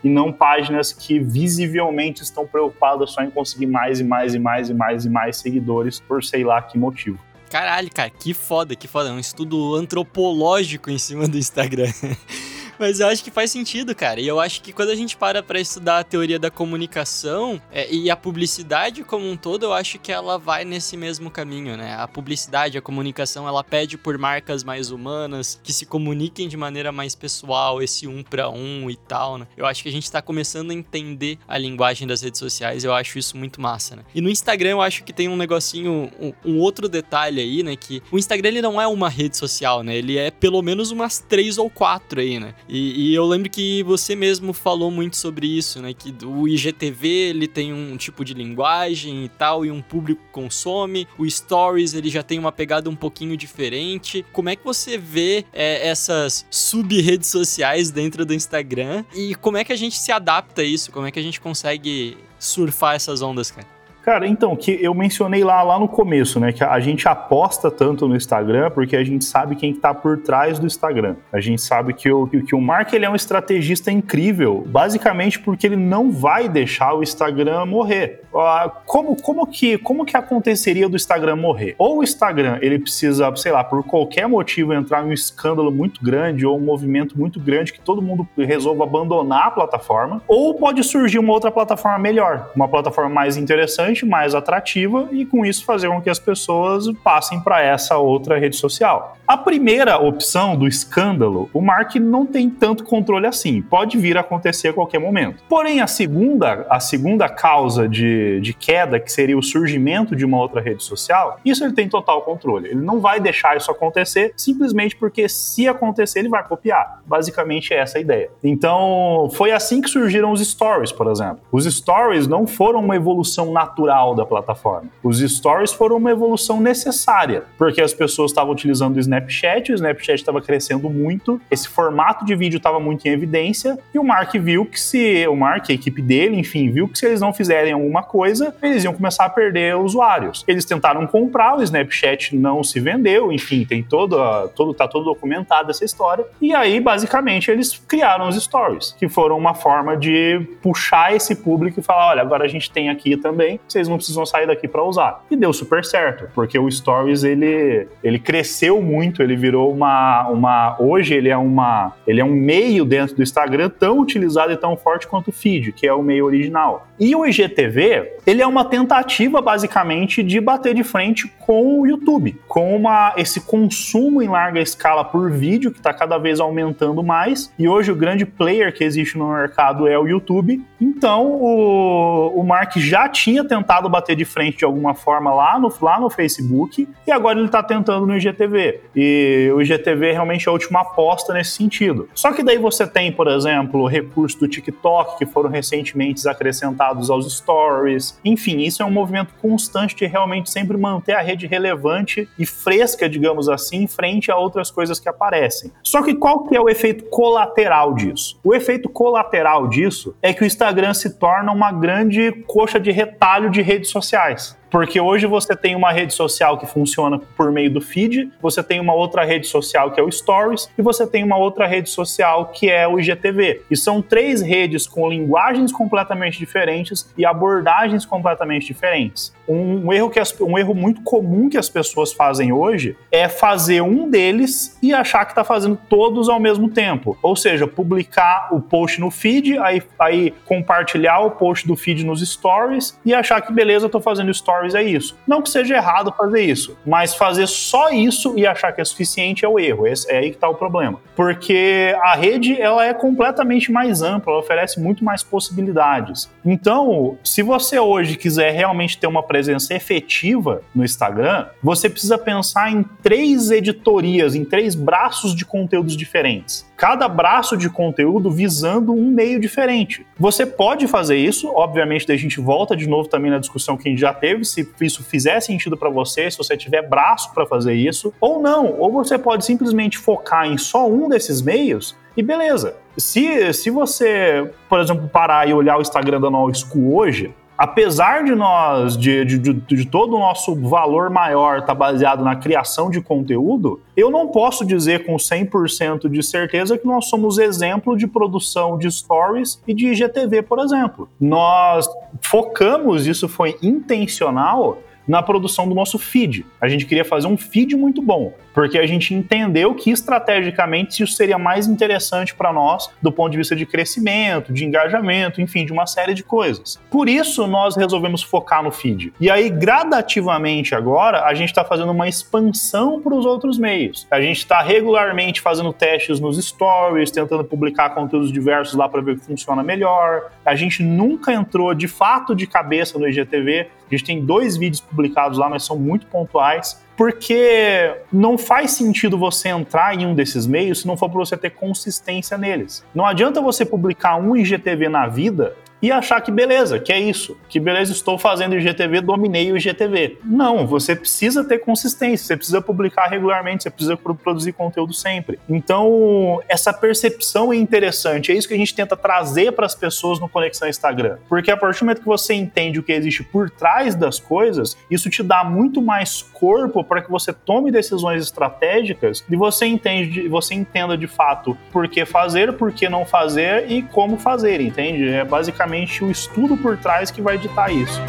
e não páginas que visivelmente estão preocupadas só em conseguir mais e mais e mais e mais e mais seguidores por sei lá que motivo. Caralho, cara, que foda, que foda. É um estudo antropológico em cima do Instagram. Mas eu acho que faz sentido, cara. E eu acho que quando a gente para pra estudar a teoria da comunicação é, e a publicidade como um todo, eu acho que ela vai nesse mesmo caminho, né? A publicidade, a comunicação, ela pede por marcas mais humanas, que se comuniquem de maneira mais pessoal, esse um para um e tal, né? Eu acho que a gente tá começando a entender a linguagem das redes sociais, eu acho isso muito massa, né? E no Instagram eu acho que tem um negocinho, um, um outro detalhe aí, né? Que o Instagram ele não é uma rede social, né? Ele é pelo menos umas três ou quatro aí, né? E, e, eu lembro que você mesmo falou muito sobre isso, né? Que o IGTV ele tem um tipo de linguagem e tal, e um público consome. O Stories ele já tem uma pegada um pouquinho diferente. Como é que você vê é, essas sub-redes sociais dentro do Instagram? E como é que a gente se adapta a isso? Como é que a gente consegue surfar essas ondas, cara? Cara, então, que eu mencionei lá, lá no começo, né? Que a gente aposta tanto no Instagram porque a gente sabe quem está por trás do Instagram. A gente sabe que o, que, o Mark ele é um estrategista incrível, basicamente porque ele não vai deixar o Instagram morrer. Uh, como, como, que, como que aconteceria do Instagram morrer? Ou o Instagram, ele precisa, sei lá, por qualquer motivo entrar em um escândalo muito grande ou um movimento muito grande que todo mundo resolva abandonar a plataforma, ou pode surgir uma outra plataforma melhor, uma plataforma mais interessante mais atrativa e com isso fazer com que as pessoas passem para essa outra rede social. A primeira opção do escândalo, o Mark não tem tanto controle assim, pode vir a acontecer a qualquer momento. Porém, a segunda, a segunda causa de, de queda, que seria o surgimento de uma outra rede social, isso ele tem total controle. Ele não vai deixar isso acontecer simplesmente porque se acontecer ele vai copiar. Basicamente é essa a ideia. Então, foi assim que surgiram os stories, por exemplo. Os stories não foram uma evolução natural natural da plataforma. Os stories foram uma evolução necessária, porque as pessoas estavam utilizando o Snapchat, o Snapchat estava crescendo muito, esse formato de vídeo estava muito em evidência, e o Mark viu que se o Mark, a equipe dele, enfim, viu que se eles não fizerem alguma coisa, eles iam começar a perder usuários. Eles tentaram comprar, o Snapchat não se vendeu, enfim, tem todo, todo tá todo documentado essa história. E aí, basicamente, eles criaram os stories, que foram uma forma de puxar esse público e falar, olha, agora a gente tem aqui também vocês não precisam sair daqui para usar. E deu super certo, porque o Stories ele, ele cresceu muito, ele virou uma, uma hoje ele é uma ele é um meio dentro do Instagram tão utilizado e tão forte quanto o feed, que é o meio original. E o IGTV, ele é uma tentativa basicamente de bater de frente com o YouTube, com uma, esse consumo em larga escala por vídeo que está cada vez aumentando mais. E hoje o grande player que existe no mercado é o YouTube. Então o, o Mark já tinha tentado bater de frente de alguma forma lá no, lá no Facebook e agora ele está tentando no IGTV. E o IGTV realmente é a última aposta nesse sentido. Só que daí você tem, por exemplo, o recurso do TikTok, que foram recentemente acrescentados aos stories. Enfim, isso é um movimento constante de realmente sempre manter a rede relevante e fresca, digamos assim, frente a outras coisas que aparecem. Só que qual que é o efeito colateral disso? O efeito colateral disso é que o Instagram se torna uma grande coxa de retalho de redes sociais. Porque hoje você tem uma rede social que funciona por meio do feed, você tem uma outra rede social que é o Stories e você tem uma outra rede social que é o IGTV. E são três redes com linguagens completamente diferentes e abordagens completamente diferentes. Um, um erro, que as, um erro muito comum que as pessoas fazem hoje é fazer um deles e achar que está fazendo todos ao mesmo tempo. Ou seja, publicar o post no feed, aí, aí compartilhar o post do feed nos stories e achar que beleza, estou fazendo stories stories é isso. Não que seja errado fazer isso, mas fazer só isso e achar que é suficiente é o erro. Esse, é aí que está o problema. Porque a rede ela é completamente mais ampla, ela oferece muito mais possibilidades. Então, se você hoje quiser realmente ter uma presença efetiva no Instagram, você precisa pensar em três editorias, em três braços de conteúdos diferentes cada braço de conteúdo visando um meio diferente. Você pode fazer isso, obviamente, daí a gente volta de novo também na discussão que a gente já teve, se isso fizer sentido para você, se você tiver braço para fazer isso, ou não, ou você pode simplesmente focar em só um desses meios e beleza. Se, se você, por exemplo, parar e olhar o Instagram da No School hoje, apesar de nós, de, de, de, todo o nosso valor maior estar tá baseado na criação de conteúdo, eu não posso dizer com 100% de certeza que nós somos exemplo de produção de stories e de IGTV, por exemplo. Nós focamos, isso foi intencional, na produção do nosso feed. A gente queria fazer um feed muito bom, porque a gente entendeu que estrategicamente isso seria mais interessante para nós do ponto de vista de crescimento, de engajamento, enfim, de uma série de coisas. Por isso nós resolvemos focar no feed. E aí, gradativamente agora, a gente está fazendo uma expansão para os outros meios. A gente está regularmente fazendo testes nos stories, tentando publicar conteúdos diversos lá para ver o que funciona melhor. A gente nunca entrou de fato de cabeça no IGTV. A gente tem dois vídeos publicados lá, mas são muito pontuais, porque não faz sentido você entrar em um desses meios se não for para você ter consistência neles. Não adianta você publicar um IGTV na vida e achar que beleza, que é isso, que beleza, estou fazendo IGTV, dominei o IGTV. Não, você precisa ter consistência, você precisa publicar regularmente, você precisa produzir conteúdo sempre. Então, essa percepção é interessante, é isso que a gente tenta trazer para as pessoas no Conexão Instagram. Porque a partir do momento que você entende o que existe por trás das coisas, isso te dá muito mais corpo para que você tome decisões estratégicas e você entende, você entenda de fato por que fazer, por que não fazer e como fazer, entende? É basicamente basicamente o estudo por trás que vai ditar isso.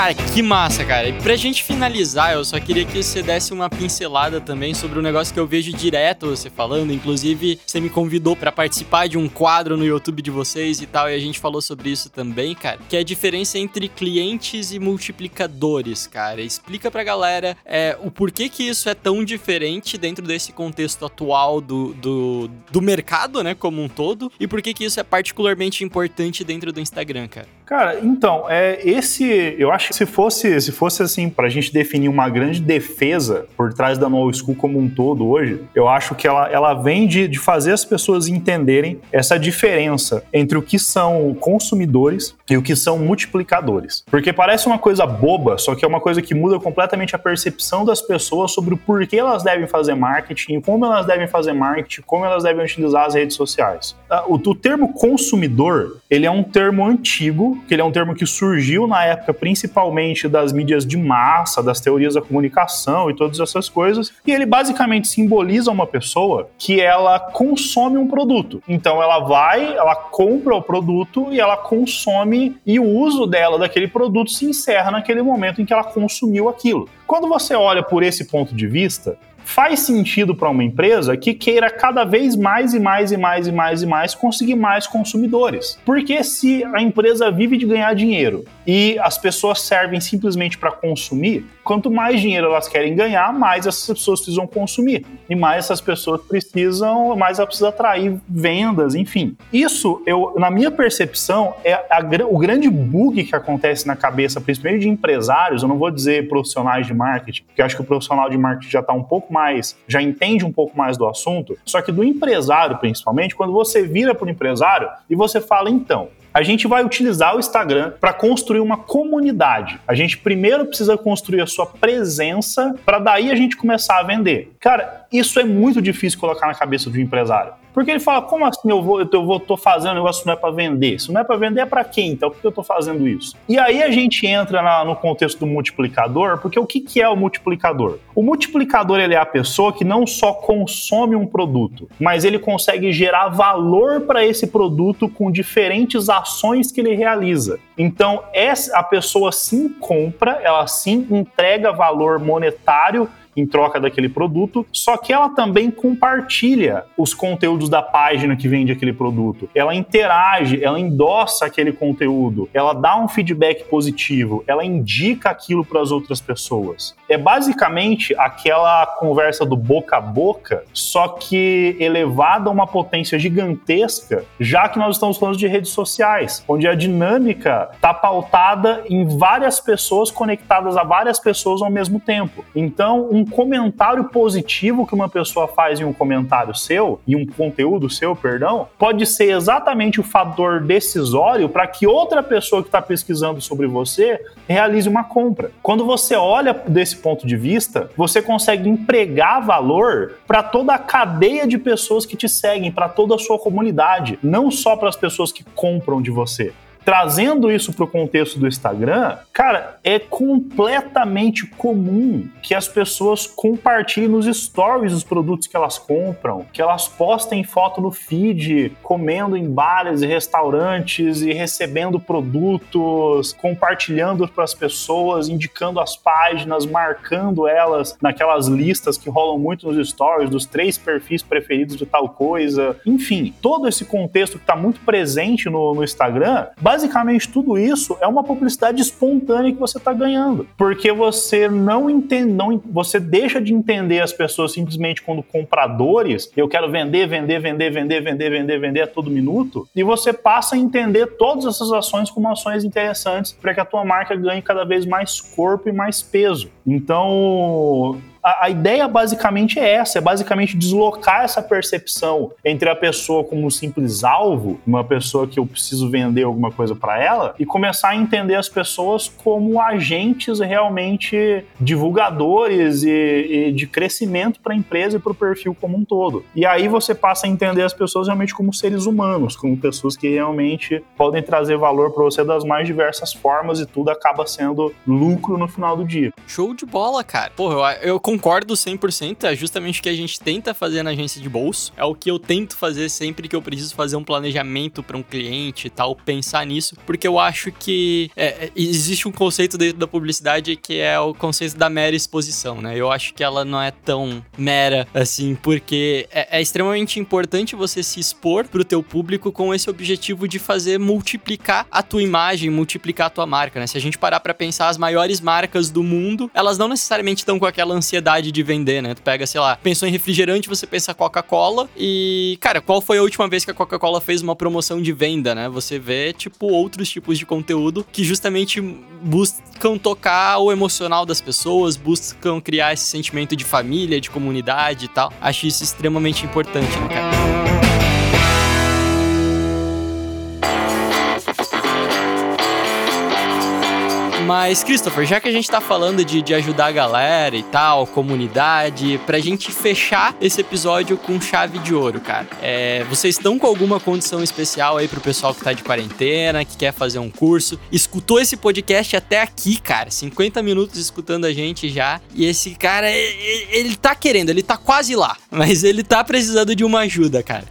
Cara, que massa, cara. E pra gente finalizar, eu só queria que você desse uma pincelada também sobre um negócio que eu vejo direto você falando. Inclusive, você me convidou para participar de um quadro no YouTube de vocês e tal, e a gente falou sobre isso também, cara. Que é a diferença entre clientes e multiplicadores, cara. Explica pra galera é, o porquê que isso é tão diferente dentro desse contexto atual do, do, do mercado, né, como um todo, e por que que isso é particularmente importante dentro do Instagram, cara. Cara, então, é esse, eu acho que se fosse, se fosse assim, para a gente definir uma grande defesa por trás da No School como um todo hoje, eu acho que ela, ela vem de, de fazer as pessoas entenderem essa diferença entre o que são consumidores e o que são multiplicadores. Porque parece uma coisa boba, só que é uma coisa que muda completamente a percepção das pessoas sobre o porquê elas devem fazer marketing, como elas devem fazer marketing, como elas devem utilizar as redes sociais. Ah, o, o termo consumidor, ele é um termo antigo que ele é um termo que surgiu na época principalmente das mídias de massa, das teorias da comunicação e todas essas coisas, e ele basicamente simboliza uma pessoa que ela consome um produto. Então ela vai, ela compra o produto e ela consome e o uso dela daquele produto se encerra naquele momento em que ela consumiu aquilo. Quando você olha por esse ponto de vista, faz sentido para uma empresa que queira cada vez mais e mais e mais e mais e mais conseguir mais consumidores. Porque se a empresa vive de ganhar dinheiro e as pessoas servem simplesmente para consumir, quanto mais dinheiro elas querem ganhar, mais essas pessoas precisam consumir. E mais essas pessoas precisam, mais ela precisa atrair vendas, enfim. Isso, eu, na minha percepção, é a, o grande bug que acontece na cabeça, principalmente de empresários, eu não vou dizer profissionais de marketing, porque acho que o profissional de marketing já está um pouco mais, já entende um pouco mais do assunto, só que do empresário, principalmente, quando você vira para o empresário e você fala, então, a gente vai utilizar o Instagram para construir uma comunidade. A gente primeiro precisa construir a sua presença para daí a gente começar a vender. Cara, isso é muito difícil colocar na cabeça de um empresário. Porque ele fala, como assim eu vou, eu vou, tô fazendo um negócio que não é para vender? Se não é para vender, é para quem? Então, por que eu tô fazendo isso? E aí a gente entra na, no contexto do multiplicador, porque o que, que é o multiplicador? O multiplicador, ele é a pessoa que não só consome um produto, mas ele consegue gerar valor para esse produto com diferentes ações que ele realiza. Então, essa, a pessoa sim compra, ela sim entrega valor monetário em troca daquele produto, só que ela também compartilha os conteúdos da página que vende aquele produto. Ela interage, ela endossa aquele conteúdo, ela dá um feedback positivo, ela indica aquilo para as outras pessoas. É basicamente aquela conversa do boca a boca, só que elevada a uma potência gigantesca, já que nós estamos falando de redes sociais, onde a dinâmica está pautada em várias pessoas conectadas a várias pessoas ao mesmo tempo. Então, um comentário positivo que uma pessoa faz em um comentário seu, em um conteúdo seu, perdão, pode ser exatamente o fator decisório para que outra pessoa que está pesquisando sobre você realize uma compra. Quando você olha desse ponto de vista, você consegue empregar valor para toda a cadeia de pessoas que te seguem, para toda a sua comunidade, não só para as pessoas que compram de você. Trazendo isso para o contexto do Instagram, cara, é completamente comum que as pessoas compartilhem nos stories os produtos que elas compram, que elas postem foto no feed, comendo em bares e restaurantes e recebendo produtos, compartilhando para as pessoas, indicando as páginas, marcando elas naquelas listas que rolam muito nos stories dos três perfis preferidos de tal coisa. Enfim, todo esse contexto que está muito presente no, no Instagram basicamente tudo isso é uma publicidade espontânea que você está ganhando. Porque você não entende, não, você deixa de entender as pessoas simplesmente quando compradores, eu quero vender, vender, vender, vender, vender, vender, vender a todo minuto, e você passa a entender todas essas ações como ações interessantes para que a tua marca ganhe cada vez mais corpo e mais peso. Então, a, a, ideia basicamente é essa: é basicamente deslocar essa percepção entre a pessoa como um simples alvo, uma pessoa que eu preciso vender alguma coisa para ela, e começar a entender as pessoas como agentes realmente divulgadores e, e de crescimento para a empresa e para o perfil como um todo. E aí você passa a entender as pessoas realmente como seres humanos, como pessoas que realmente podem trazer valor para você das mais diversas formas e tudo acaba sendo lucro no final do dia. Show de bola, cara. Porra, eu, eu concordo 100%, é justamente o que a gente tenta fazer na agência de bolso, é o que eu tento fazer sempre que eu preciso fazer um planejamento para um cliente e tal, pensar nisso, porque eu acho que é, é, existe um conceito dentro da publicidade que é o conceito da mera exposição, né? Eu acho que ela não é tão mera assim, porque é, é extremamente importante você se expor pro teu público com esse objetivo de fazer multiplicar a tua imagem, multiplicar a tua marca, né? Se a gente parar para pensar as maiores marcas do mundo, elas não necessariamente estão com aquela ansiedade de vender, né? Tu pega, sei lá, pensou em refrigerante, você pensa Coca-Cola e, cara, qual foi a última vez que a Coca-Cola fez uma promoção de venda, né? Você vê, tipo, outros tipos de conteúdo que justamente buscam tocar o emocional das pessoas, buscam criar esse sentimento de família, de comunidade e tal. Acho isso extremamente importante, né, cara? Mas, Christopher, já que a gente tá falando de, de ajudar a galera e tal, comunidade, pra gente fechar esse episódio com chave de ouro, cara. É, vocês estão com alguma condição especial aí pro pessoal que tá de quarentena, que quer fazer um curso, escutou esse podcast até aqui, cara, 50 minutos escutando a gente já, e esse cara, ele, ele tá querendo, ele tá quase lá, mas ele tá precisando de uma ajuda, cara.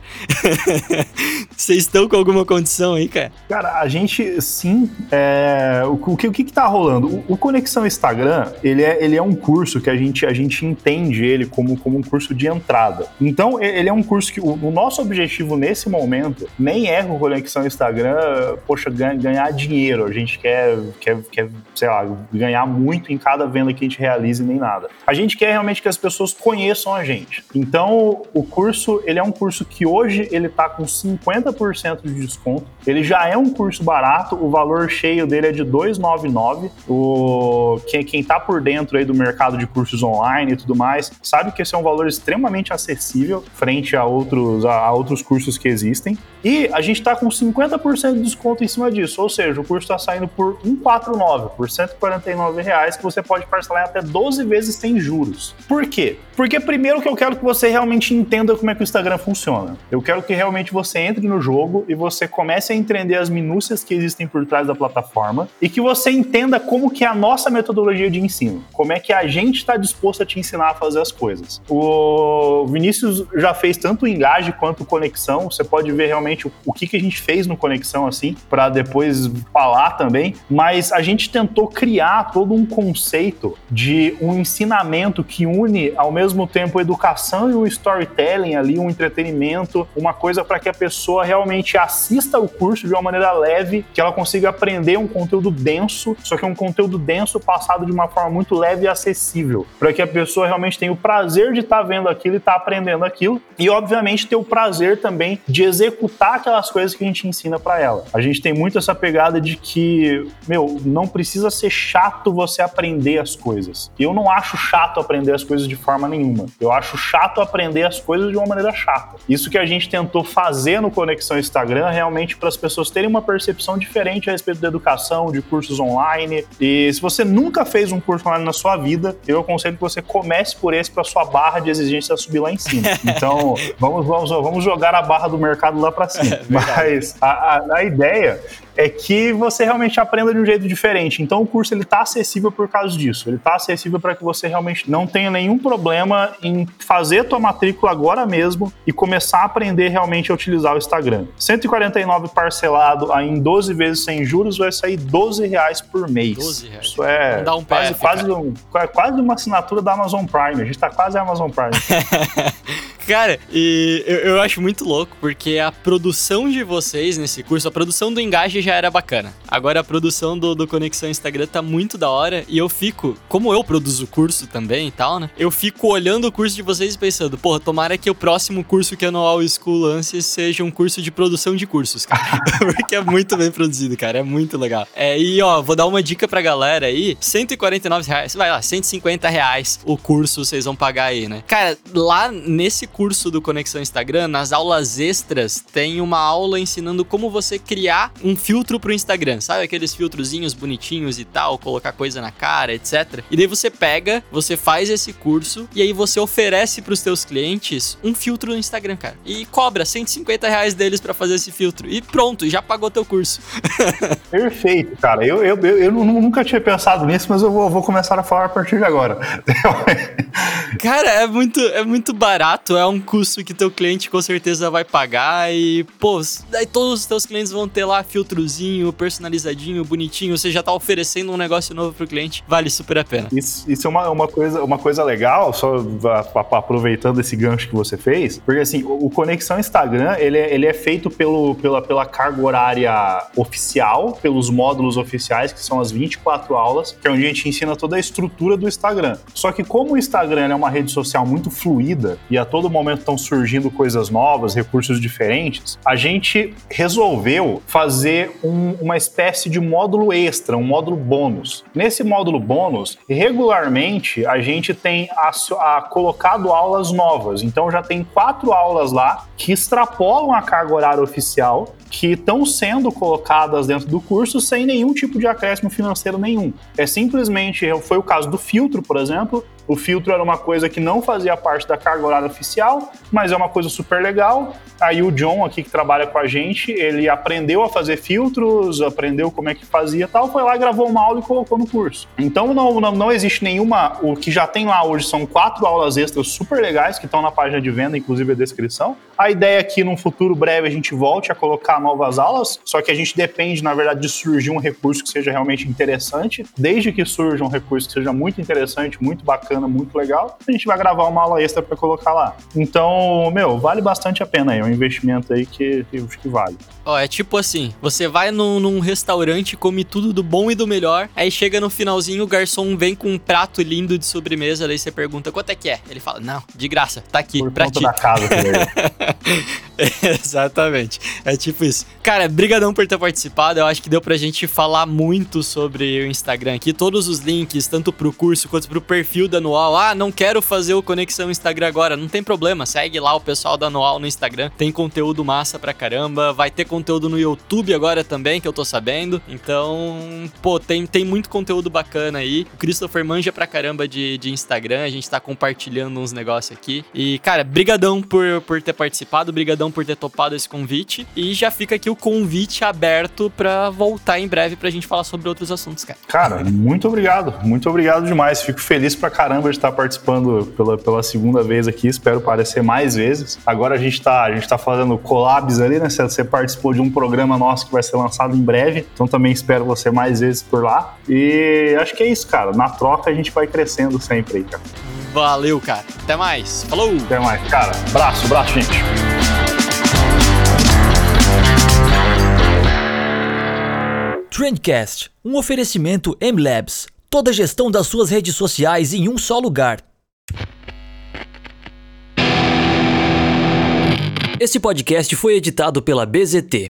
Vocês estão com alguma condição aí, cara? Cara, a gente sim. É, o, o, que, o que, tá rolando? O, o, Conexão Instagram, ele é, ele é um curso que a gente, a gente entende ele como, como um curso de entrada. Então, ele é um curso que o, o nosso objetivo nesse momento nem é o Conexão Instagram, poxa, ganhar dinheiro. A gente quer, quer, quer, sei lá, ganhar muito em cada venda que a gente realize nem nada. A gente quer realmente que as pessoas conheçam a gente. Então, o curso, ele é um curso que hoje ele tá com 50% de desconto. Ele já é um curso barato, o valor cheio dele é de 299. O quem, quem tá por dentro aí do mercado de cursos online e tudo mais, sabe que esse é um valor extremamente acessível frente a outros a, a outros cursos que existem. E a gente tá com 50% de desconto em cima disso, ou seja, o curso está saindo por 149, por 149 reais, que você pode parcelar em até 12 vezes sem juros. Por quê? Porque primeiro que eu quero que você realmente entenda como é que o Instagram funciona. Eu quero que realmente você entre no jogo e você comece a entender as minúcias que existem por trás da plataforma e que você entenda como que é a nossa metodologia de ensino, como é que a gente está disposto a te ensinar a fazer as coisas. O Vinícius já fez tanto o quanto Conexão, você pode ver realmente o, o que, que a gente fez no Conexão assim, para depois falar também, mas a gente tentou criar todo um conceito de um ensinamento que une ao mesmo tempo educação e o storytelling ali, um entretenimento, uma coisa para que a pessoa realmente assista o curso de uma maneira leve, que ela consiga aprender um conteúdo denso, só que é um conteúdo denso passado de uma forma muito leve e acessível, para que a pessoa realmente tenha o prazer de estar tá vendo aquilo e estar tá aprendendo aquilo e obviamente ter o prazer também de executar aquelas coisas que a gente ensina para ela. A gente tem muito essa pegada de que, meu, não precisa ser chato você aprender as coisas. Eu não acho chato aprender as coisas de forma nenhuma. Eu acho chato aprender as coisas de uma maneira chata. Isso que a gente tentou fazer no Conexão Instagram realmente para as pessoas terem uma percepção diferente a respeito da educação, de cursos online. E se você nunca fez um curso online na sua vida, eu aconselho que você comece por esse para sua barra de exigência subir lá em cima. Então, vamos, vamos, vamos jogar a barra do mercado lá para cima. É, Mas a, a, a ideia é que você realmente aprenda de um jeito diferente. Então o curso ele está acessível por causa disso. Ele está acessível para que você realmente não tenha nenhum problema em fazer a tua matrícula agora mesmo e começar a aprender realmente a utilizar o Instagram. 149 parcelado aí em 12 vezes sem juros vai sair 12 reais por mês. 12 reais. Isso é um quase, quase, um, quase uma assinatura da Amazon Prime. A gente está quase a Amazon Prime. Cara, e eu, eu, acho muito louco, porque a produção de vocês nesse curso, a produção do Engaje já era bacana. Agora a produção do, do Conexão Instagram tá muito da hora e eu fico, como eu produzo curso também e tal, né? Eu fico olhando o curso de vocês e pensando, porra, tomara que o próximo curso que eu no All School lance seja um curso de produção de cursos, cara. porque é muito bem produzido, cara, é muito legal. É, e ó, vou dar uma dica pra galera aí, 149 reais, vai lá, 150 reais o curso vocês vão pagar aí, né? Cara, lá nesse curso do Conexão Instagram, nas aulas extras, tem uma aula ensinando como você criar um filtro pro Instagram. Sabe aqueles filtrozinhos bonitinhos e tal, colocar coisa na cara, etc. E daí você pega, você faz esse curso e aí você oferece pros teus clientes um filtro no Instagram, cara. E cobra 150 reais deles para fazer esse filtro. E pronto, já pagou teu curso. Perfeito, cara. Eu, eu, eu, eu, nunca tinha pensado nisso, mas eu vou, vou começar a falar a partir de agora. cara, é muito, é muito barato, é um custo que teu cliente com certeza vai pagar e, pô, daí todos os teus clientes vão ter lá filtrozinho, personalizadinho, bonitinho, você já tá oferecendo um negócio novo pro cliente, vale super a pena. Isso, isso é uma, uma, coisa, uma coisa legal, só aproveitando esse gancho que você fez, porque assim, o Conexão Instagram, ele é, ele é feito pelo, pela, pela carga horária oficial, pelos módulos oficiais, que são as 24 aulas, que é onde a gente ensina toda a estrutura do Instagram. Só que como o Instagram é uma rede social muito fluida e a todo momento estão surgindo coisas novas, recursos diferentes, a gente resolveu fazer um, uma espécie de módulo extra, um módulo bônus. Nesse módulo bônus, regularmente a gente tem a, a colocado aulas novas. Então já tem quatro aulas lá que extrapolam a carga horária oficial que estão sendo colocadas dentro do curso sem nenhum tipo de acréscimo financeiro nenhum. É simplesmente, foi o caso do filtro, por exemplo, o filtro era uma coisa que não fazia parte da carga horária oficial, mas é uma coisa super legal. Aí o John aqui que trabalha com a gente, ele aprendeu a fazer filtros, aprendeu como é que fazia tal, foi lá, gravou uma aula e colocou no curso. Então não, não, não existe nenhuma. O que já tem lá hoje são quatro aulas extras super legais que estão na página de venda, inclusive a descrição. A ideia é que num futuro breve a gente volte a colocar novas aulas, só que a gente depende, na verdade, de surgir um recurso que seja realmente interessante. Desde que surja um recurso que seja muito interessante, muito bacana, muito legal, a gente vai gravar uma aula extra para colocar lá. Então, meu, vale bastante a pena aí, é um investimento aí que eu acho que vale. Ó, é tipo assim, você vai num, num, restaurante, come tudo do bom e do melhor, aí chega no finalzinho, o garçom vem com um prato lindo de sobremesa, daí você pergunta quanto é que é? Ele fala, não, de graça, tá aqui, Por pra ti. da casa, Exatamente, é tipo isso. Cara, brigadão por ter participado, eu acho que deu pra gente falar muito sobre o Instagram aqui, todos os links, tanto pro curso quanto pro perfil da Anual. Ah, não quero fazer o Conexão Instagram agora, não tem problema, segue lá o pessoal da Anual no Instagram, tem conteúdo massa pra caramba, vai ter conteúdo no YouTube agora também, que eu tô sabendo. Então, pô, tem, tem muito conteúdo bacana aí. O Christopher manja pra caramba de, de Instagram, a gente tá compartilhando uns negócios aqui. E, cara, brigadão por, por ter participado, brigadão por ter topado esse convite. E já fica aqui o convite aberto pra voltar em breve pra gente falar sobre outros assuntos, cara. Cara, muito obrigado, muito obrigado demais. Fico feliz pra caramba de estar participando pela, pela segunda vez aqui, espero aparecer mais vezes. Agora a gente tá, a gente tá fazendo collabs ali, né? Você participou de um programa nosso que vai ser lançado em breve, então também espero você mais vezes por lá. E acho que é isso, cara. Na troca a gente vai crescendo sempre aí, cara. Valeu, cara. Até mais. Falou! Até mais, cara. Braço, braço, gente. Trendcast, um oferecimento M-Labs. Toda a gestão das suas redes sociais em um só lugar. Esse podcast foi editado pela BZT,